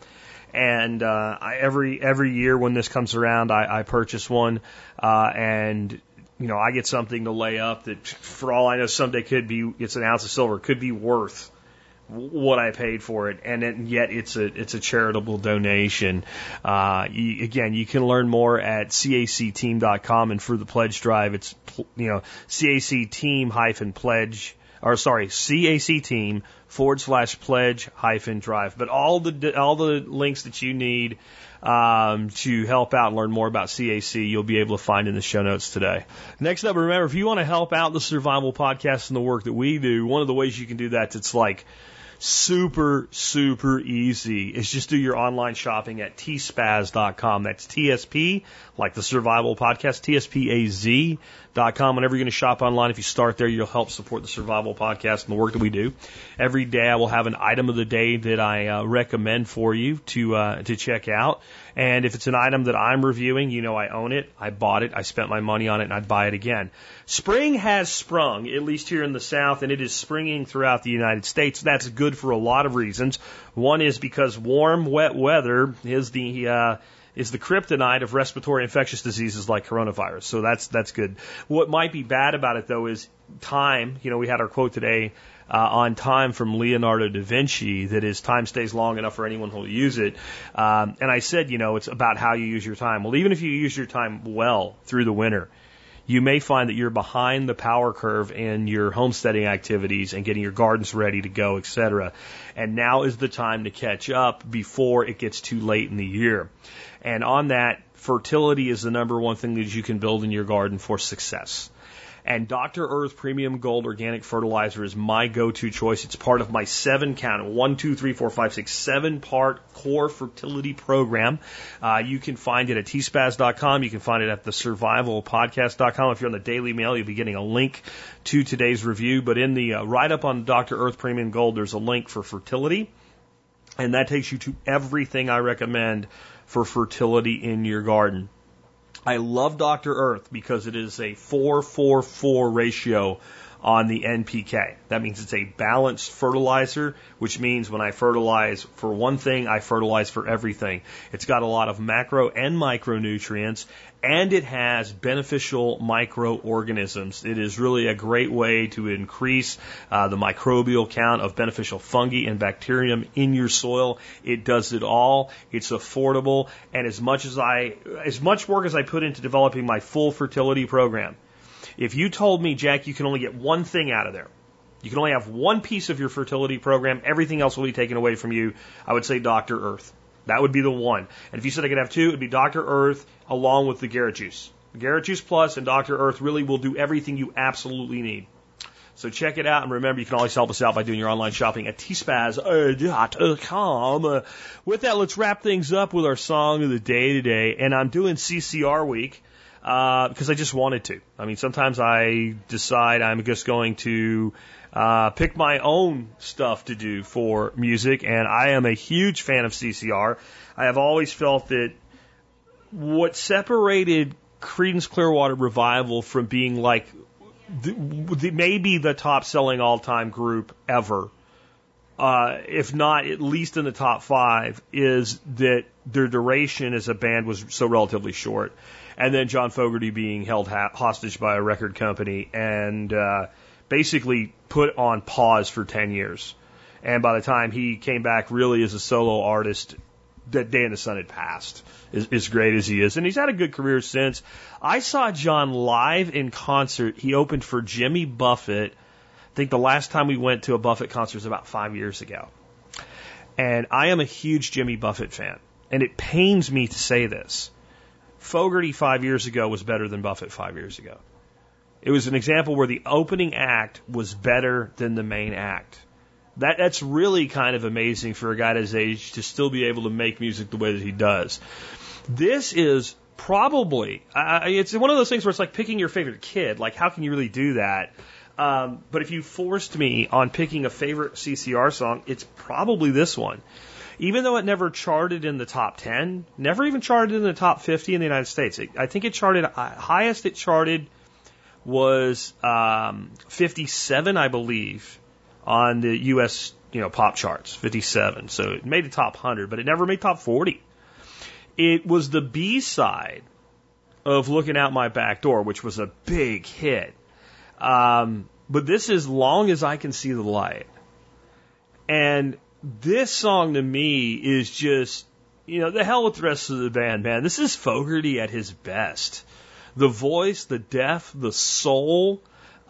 Speaker 1: And uh, I, every every year when this comes around, I, I purchase one, uh, and you know I get something to lay up that, for all I know, someday could be it's an ounce of silver, could be worth what I paid for it, and it, yet it's a it's a charitable donation. Uh, you, again, you can learn more at cacteam.com, and through the pledge drive, it's you know cac team hyphen pledge or sorry cac team forward slash pledge hyphen drive. But all the all the links that you need um, to help out and learn more about CAC, you'll be able to find in the show notes today. Next up, remember if you want to help out the Survival Podcast and the work that we do, one of the ways you can do that, it's like super, super easy is just do your online shopping at tspaz.com. That's TSP, like the survival podcast, TSPAZ.com. Whenever you're going to shop online, if you start there, you'll help support the survival podcast and the work that we do. Every day I will have an item of the day that I uh, recommend for you to, uh, to check out. And if it's an item that I'm reviewing, you know I own it, I bought it, I spent my money on it, and I'd buy it again. Spring has sprung, at least here in the South, and it is springing throughout the United States. That's good for a lot of reasons. One is because warm, wet weather is the uh, is the kryptonite of respiratory infectious diseases like coronavirus. So that's that's good. What might be bad about it though is time. You know, we had our quote today uh, on time from Leonardo da Vinci that is time stays long enough for anyone who will use it. Um, and I said, you know, it's about how you use your time. Well, even if you use your time well through the winter, you may find that you're behind the power curve in your homesteading activities and getting your gardens ready to go, etc. And now is the time to catch up before it gets too late in the year. And on that, fertility is the number one thing that you can build in your garden for success. And Dr. Earth Premium Gold Organic Fertilizer is my go-to choice. It's part of my seven count, one, two, three, four, five, six, seven part core fertility program. Uh, you can find it at tspaz.com. You can find it at the survivalpodcast.com. If you're on the Daily Mail, you'll be getting a link to today's review. But in the uh, write up on Dr. Earth Premium Gold, there's a link for fertility. And that takes you to everything I recommend for fertility in your garden. I love Dr. Earth because it is a 444 ratio on the NPK. That means it's a balanced fertilizer, which means when I fertilize for one thing, I fertilize for everything. It's got a lot of macro and micronutrients, and it has beneficial microorganisms. It is really a great way to increase uh, the microbial count of beneficial fungi and bacterium in your soil. It does it all. It's affordable, and as much as I, as much work as I put into developing my full fertility program, if you told me, Jack, you can only get one thing out of there, you can only have one piece of your fertility program, everything else will be taken away from you, I would say Dr. Earth. That would be the one. And if you said I could have two, it would be Dr. Earth along with the Garrett Juice. Garrett Juice Plus and Dr. Earth really will do everything you absolutely need. So check it out, and remember, you can always help us out by doing your online shopping at tspaz.com. With that, let's wrap things up with our song of the day today. And I'm doing CCR week uh, because I just wanted to. I mean, sometimes I decide I'm just going to uh, pick my own stuff to do for music, and I am a huge fan of CCR. I have always felt that what separated Creedence Clearwater Revival from being like the, the, maybe the top selling all time group ever, uh, if not at least in the top five, is that their duration as a band was so relatively short. And then John Fogerty being held ha- hostage by a record company and uh, basically put on pause for 10 years. And by the time he came back really as a solo artist, that Day in the Sun had passed, as, as great as he is. And he's had a good career since. I saw John live in concert. He opened for Jimmy Buffett. I think the last time we went to a Buffett concert was about five years ago. And I am a huge Jimmy Buffett fan. And it pains me to say this. Fogerty five years ago was better than Buffett five years ago. It was an example where the opening act was better than the main act. That that's really kind of amazing for a guy his age to still be able to make music the way that he does. This is probably. I, it's one of those things where it's like picking your favorite kid. Like, how can you really do that? Um, but if you forced me on picking a favorite CCR song, it's probably this one. Even though it never charted in the top 10, never even charted in the top 50 in the United States. It, I think it charted, uh, highest it charted was um, 57, I believe, on the U.S. you know pop charts, 57. So it made the top 100, but it never made top 40. It was the B side of Looking Out My Back Door, which was a big hit. Um, but this is Long as I Can See the Light. And this song to me is just, you know, the hell with the rest of the band, man. This is Fogerty at his best. The voice, the depth, the soul.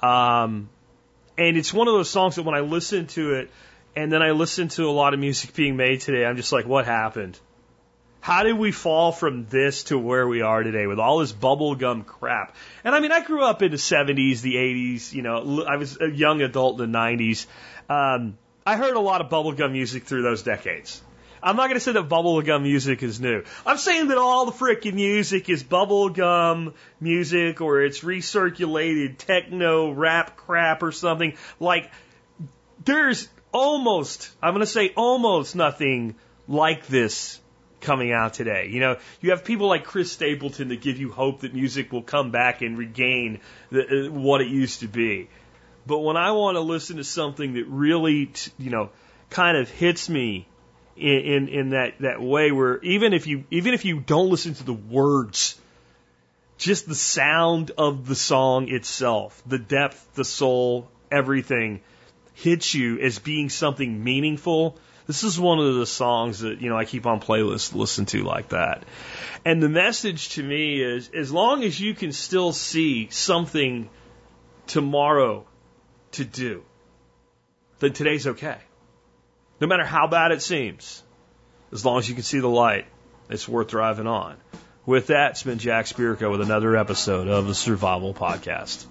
Speaker 1: Um, and it's one of those songs that when I listen to it, and then I listen to a lot of music being made today, I'm just like, what happened? How did we fall from this to where we are today with all this bubblegum crap? And I mean, I grew up in the 70s, the 80s, you know, I was a young adult in the 90s. Um, I heard a lot of bubblegum music through those decades. I'm not going to say that bubblegum music is new. I'm saying that all the freaking music is bubblegum music or it's recirculated techno rap crap or something. Like, there's almost, I'm going to say almost nothing like this coming out today. You know, you have people like Chris Stapleton that give you hope that music will come back and regain the, uh, what it used to be. But when I want to listen to something that really, you know, kind of hits me in, in, in that, that way where even if you, even if you don't listen to the words, just the sound of the song itself, the depth, the soul, everything hits you as being something meaningful this is one of the songs that, you know, I keep on playlists to listen to like that. And the message to me is as long as you can still see something tomorrow to do, then today's okay. No matter how bad it seems, as long as you can see the light, it's worth driving on. With that, it's been Jack Spirko with another episode of the Survival Podcast.